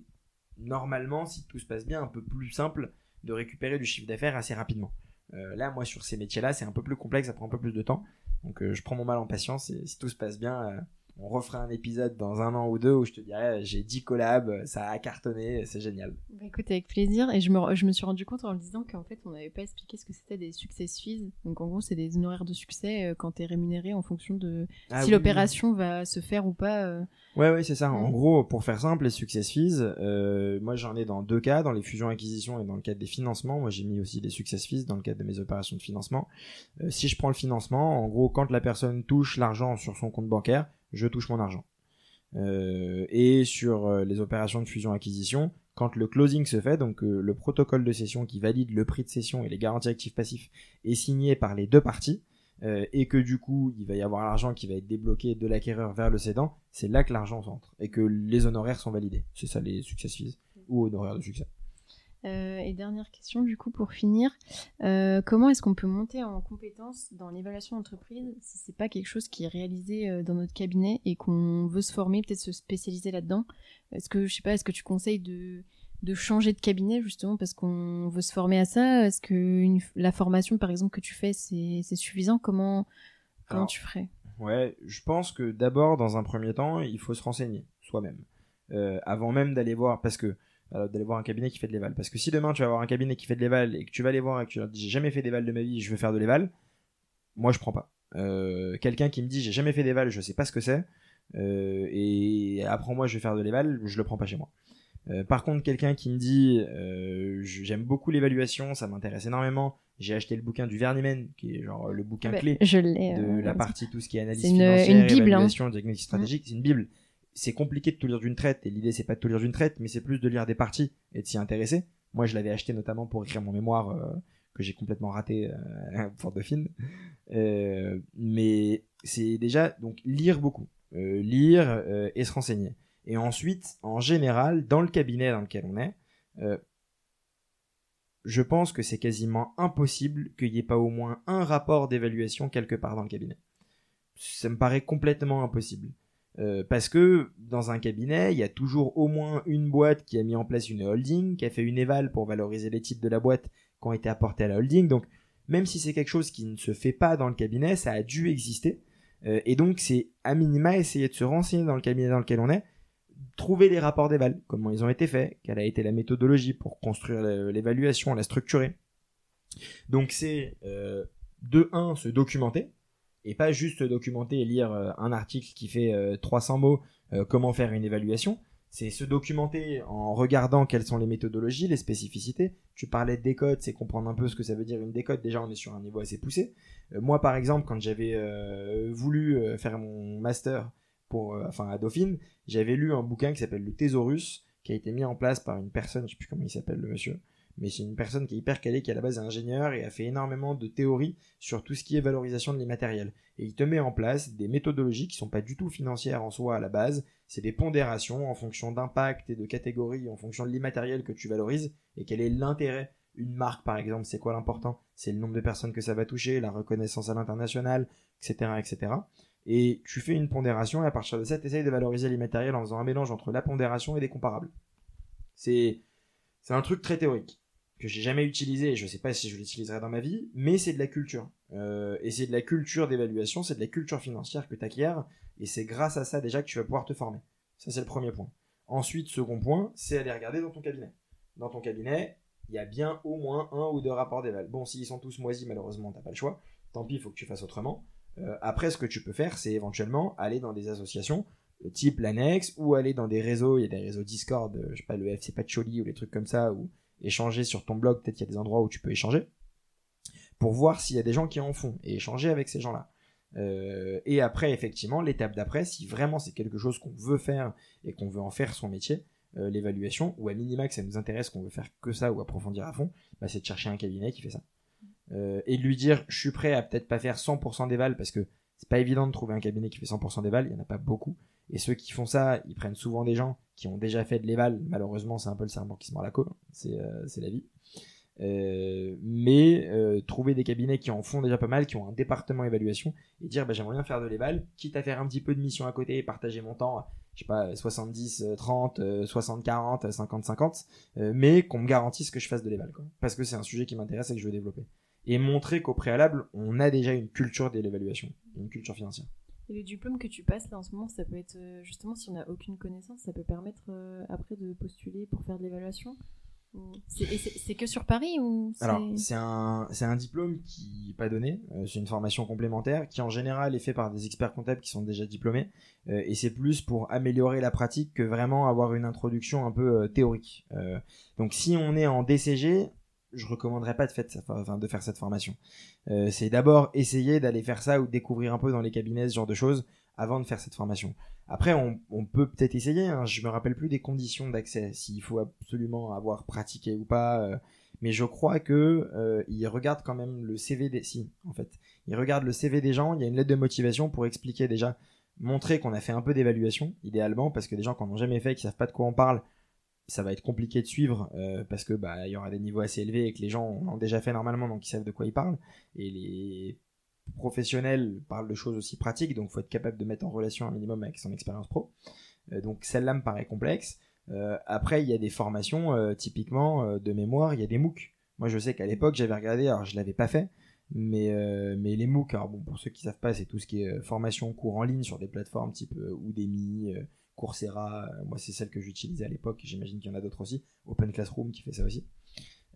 Speaker 2: normalement si tout se passe bien un peu plus simple de récupérer du chiffre d'affaires assez rapidement. Là, moi, sur ces métiers-là, c'est un peu plus complexe, ça prend un peu plus de temps. Donc euh, je prends mon mal en patience et si tout se passe bien, euh, on refera un épisode dans un an ou deux où je te dirais j'ai 10 collabs, ça a cartonné, c'est génial.
Speaker 1: Bah, écoute, avec plaisir. Et je me, je me suis rendu compte en le disant qu'en fait, on n'avait pas expliqué ce que c'était des success fees. Donc en gros, c'est des honoraires de succès euh, quand tu es rémunéré en fonction de ah si l'opération va se faire ou pas. Euh.
Speaker 2: Ouais, ouais, c'est ça. En gros, pour faire simple, les success fees, euh, moi j'en ai dans deux cas, dans les fusions-acquisitions et dans le cadre des financements. Moi j'ai mis aussi des success fees dans le cadre de mes opérations de financement. si je prends le financement, en gros, quand la personne touche l'argent sur son compte bancaire, je touche mon argent. Euh, et sur euh, les opérations de fusion-acquisition, quand le closing se fait, donc euh, le protocole de cession qui valide le prix de cession et les garanties actifs passifs est signé par les deux parties, et que du coup il va y avoir l'argent qui va être débloqué de l'acquéreur vers le cédant, c'est là que l'argent s'entre et que les honoraires sont validés. C'est ça les success fees. ou aux horaires de succès.
Speaker 1: Euh, et dernière question, du coup, pour finir, euh, comment est-ce qu'on peut monter en compétence dans l'évaluation d'entreprise si c'est pas quelque chose qui est réalisé euh, dans notre cabinet et qu'on veut se former, peut-être se spécialiser là-dedans? Est-ce que, je sais pas, est-ce que tu conseilles de, de changer de cabinet justement parce qu'on veut se former à ça? Est-ce que la formation, par exemple, que tu fais, c'est suffisant? Comment, comment tu ferais?
Speaker 2: Ouais, je pense que d'abord, dans un premier temps, il faut se renseigner soi-même. avant même d'aller voir, parce que d'aller voir un cabinet qui fait de l'éval. Parce que si demain tu vas voir un cabinet qui fait de l'éval et que tu vas aller voir et que tu leur dis j'ai jamais fait d'éval de ma vie, je veux faire de l'éval, moi je prends pas. Euh, quelqu'un qui me dit j'ai jamais fait d'éval, je sais pas ce que c'est, euh, et apprends-moi je vais faire de l'éval, je le prends pas chez moi. par contre, quelqu'un qui me dit j'aime beaucoup l'évaluation, ça m'intéresse énormément, j'ai acheté le bouquin du Vernimen, qui est genre le bouquin bah, clé
Speaker 1: je
Speaker 2: de la partie tout ce qui est analyse une, financière, une bible, hein. diagnostic stratégique, c'est une bible c'est compliqué de tout lire d'une traite et l'idée c'est pas de tout lire d'une traite mais c'est plus de lire des parties et de s'y intéresser. Moi je l'avais acheté notamment pour écrire mon mémoire euh, que j'ai complètement raté euh, pour Dauphine euh, mais c'est déjà donc lire beaucoup. Euh, lire et se renseigner. Et ensuite en général dans le cabinet dans lequel on est je pense que c'est quasiment impossible qu'il n'y ait pas au moins un rapport d'évaluation quelque part dans le cabinet. Ça me paraît complètement impossible euh, parce que dans un cabinet, il y a toujours au moins une boîte qui a mis en place une holding, qui a fait une éval pour valoriser les titres de la boîte qui ont été apportés à la holding. Donc, même si c'est quelque chose qui ne se fait pas dans le cabinet, ça a dû exister. Euh, et donc, c'est à minima essayer de se renseigner dans le cabinet dans lequel on est, trouver les rapports d'éval, comment ils ont été faits, quelle a été la méthodologie pour construire l'évaluation, la structurer. Donc, c'est euh, de 1 se documenter, et pas juste documenter et lire euh, un article qui fait 300 euh, mots euh, comment faire une évaluation. C'est se documenter en regardant quelles sont les méthodologies, les spécificités. Tu parlais de décode, c'est comprendre un peu ce que ça veut dire une décode. Déjà, on est sur un niveau assez poussé. moi, par exemple, quand j'avais voulu faire mon master pour, enfin, à Dauphine, j'avais lu un bouquin qui s'appelle Le Thésaurus, qui a été mis en place par une personne, je sais plus comment il s'appelle le monsieur, mais c'est une personne qui est hyper calée, qui à la base est ingénieur et a fait énormément de théories sur tout ce qui est valorisation de l'immatériel. Et il te met en place des méthodologies qui sont pas du tout financières en soi à la base, c'est des pondérations en fonction d'impact et de catégories, en fonction de l'immatériel que tu valorises, et quel est l'intérêt? Une marque par exemple, c'est quoi l'important? C'est le nombre de personnes que ça va toucher, la reconnaissance à l'international, etc., etc. Et tu fais une pondération et à partir de ça, tu essayes de valoriser l'immatériel en faisant un mélange entre la pondération et des comparables. C'est, c'est un truc très théorique que j'ai jamais utilisé et je sais pas si je l'utiliserai dans ma vie, mais c'est de la culture. Euh, et c'est de la culture d'évaluation, c'est de la culture financière que tu acquiers et c'est grâce à ça déjà que tu vas pouvoir te former. Ça c'est le premier point. Ensuite, second point, c'est aller regarder dans ton cabinet. Dans ton cabinet, il y a bien au moins un ou deux rapports d'éval. Bon, s'ils sont tous moisis, malheureusement, t'as pas le choix. Tant pis, il faut que tu fasses autrement. Euh, après, ce que tu peux faire, c'est éventuellement aller dans des associations, type l'annexe, ou aller dans des réseaux, il y a des réseaux Discord, euh, je sais pas, le FC Patchouli ou les trucs comme ça, ou échanger sur ton blog, peut-être qu'il y a des endroits où tu peux échanger, pour voir s'il y a des gens qui en font, et échanger avec ces gens-là. Euh, et après, effectivement, l'étape d'après, si vraiment c'est quelque chose qu'on veut faire et qu'on veut en faire son métier, euh, l'évaluation, ou à minima que ça nous intéresse, qu'on veut faire que ça ou approfondir à fond, bah, c'est de chercher un cabinet qui fait ça. Euh, et de lui dire, je suis prêt à peut-être pas faire 100% d'éval, parce que c'est pas évident de trouver un cabinet qui fait 100% d'éval, il y en a pas beaucoup. Et ceux qui font ça, ils prennent souvent des gens qui ont déjà fait de l'éval. Malheureusement, c'est un peu le serment qui se mord la queue. C'est euh, la vie. Euh, mais euh, trouver des cabinets qui en font déjà pas mal, qui ont un département évaluation, et dire bah, j'aimerais bien faire de l'éval, quitte à faire un petit peu de mission à côté et partager mon temps, je sais pas, 70, 30, 60, 40, 50, 50, mais qu'on me garantisse que je fasse de l'éval, parce que c'est un sujet qui m'intéresse et que je veux développer. Et montrer qu'au préalable, on a déjà une culture de l'évaluation, une culture financière.
Speaker 1: Et le diplôme que tu passes là en ce moment, ça peut être euh, justement si on n'a aucune connaissance, ça peut permettre euh, après de postuler pour faire de l'évaluation c'est que sur Paris ou
Speaker 2: Alors, c'est un, un diplôme qui n'est pas donné, euh, c'est une formation complémentaire qui en général est fait par des experts comptables qui sont déjà diplômés, et c'est plus pour améliorer la pratique que vraiment avoir une introduction un peu théorique. donc si on est en DCG, je recommanderais pas de, faire cette formation. Euh, c'est d'abord essayer d'aller faire ça ou découvrir un peu dans les cabinets ce genre de choses avant de faire cette formation. Après, on, peut peut-être essayer. Hein, je me rappelle plus des conditions d'accès, s'il faut absolument avoir pratiqué ou pas. Euh, mais je crois que euh, il regarde quand même le CV des. Si, en fait, il regarde le CV des gens. Il y a une lettre de motivation pour expliquer déjà, montrer qu'on a fait un peu d'évaluation, idéalement, parce que des gens qui n'en jamais fait, qui savent pas de quoi on parle, ça va être compliqué de suivre euh, parce que bah il y aura des niveaux assez élevés et que les gens ont déjà fait normalement donc ils savent de quoi ils parlent. Et les professionnels parlent de choses aussi pratiques donc faut être capable de mettre en relation un minimum avec son expérience pro. Euh, donc celle-là me paraît complexe. Euh, après il y a des formations typiquement de mémoire il y a des MOOC. Moi je sais qu'à l'époque j'avais regardé alors je l'avais pas fait mais mais les MOOC alors bon pour ceux qui savent pas c'est tout ce qui est formation cours en ligne sur des plateformes type Udemy Coursera, euh, moi c'est celle que j'utilisais à l'époque, j'imagine qu'il y en a d'autres aussi, Open Classroom qui fait ça aussi.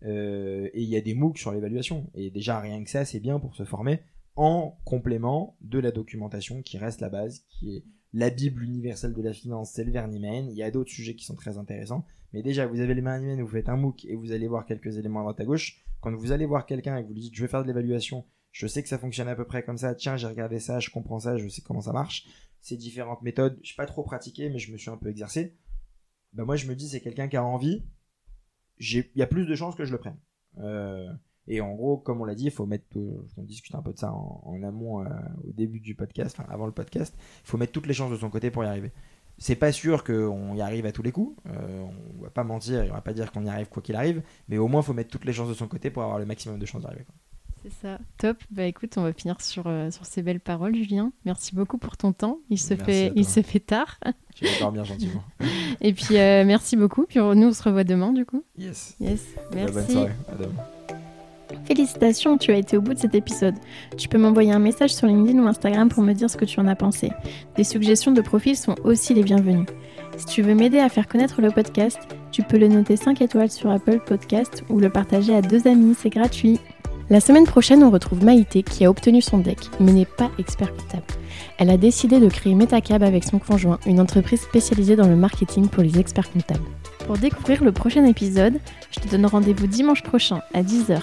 Speaker 2: Euh, et il y a des MOOC sur l'évaluation, et déjà rien que ça c'est bien pour se former en complément de la documentation qui reste la base, qui est la Bible universelle de la finance, c'est le il y a d'autres sujets qui sont très intéressants, mais déjà vous avez le Vernimen, vous faites un MOOC et vous allez voir quelques éléments à droite à gauche, quand vous allez voir quelqu'un et que vous lui dites je vais faire de l'évaluation, je sais que ça fonctionne à peu près comme ça, tiens j'ai regardé ça, je comprends ça, je sais comment ça marche, ces différentes méthodes, je suis pas trop pratiqué, mais je me suis un peu exercé. Bah moi je me dis c'est quelqu'un qui a envie, il y a plus de chances que je le prenne. Euh, et en gros, comme on l'a dit, il faut mettre, euh, on discute un peu de ça en, en amont euh, au début du podcast, enfin avant le podcast, il faut mettre toutes les chances de son côté pour y arriver. C'est pas sûr qu'on y arrive à tous les coups, euh, on va pas mentir, on va pas dire qu'on y arrive quoi qu'il arrive, mais au moins il faut mettre toutes les chances de son côté pour avoir le maximum de chances d'arriver.
Speaker 1: C'est ça, top. Bah écoute, on va finir sur, euh, sur ces belles paroles, Julien. Merci beaucoup pour ton temps. Il se,
Speaker 2: Merci
Speaker 1: fait, il se fait tard.
Speaker 2: Je vais dormir gentiment.
Speaker 1: Et puis euh, merci beaucoup. Puis on- nous, on se revoit demain, du coup.
Speaker 2: Yes.
Speaker 1: Yes,
Speaker 2: Bah, bonne
Speaker 1: merci.
Speaker 2: soirée, Adam.
Speaker 1: Félicitations, tu as été au bout de cet épisode. Tu peux m'envoyer un message sur LinkedIn ou Instagram pour me dire ce que tu en as pensé. Des suggestions de profils sont aussi les bienvenues. Si tu veux m'aider à faire connaître le podcast, tu peux le noter 5 étoiles sur Apple Podcast ou le partager à deux amis, c'est gratuit. La semaine prochaine, on retrouve Maïté qui a obtenu son deck, mais n'est pas expert comptable. Elle a décidé de créer Metacab avec son conjoint, une entreprise spécialisée dans le marketing pour les experts comptables. Pour découvrir le prochain épisode, je te donne rendez-vous dimanche prochain à 10h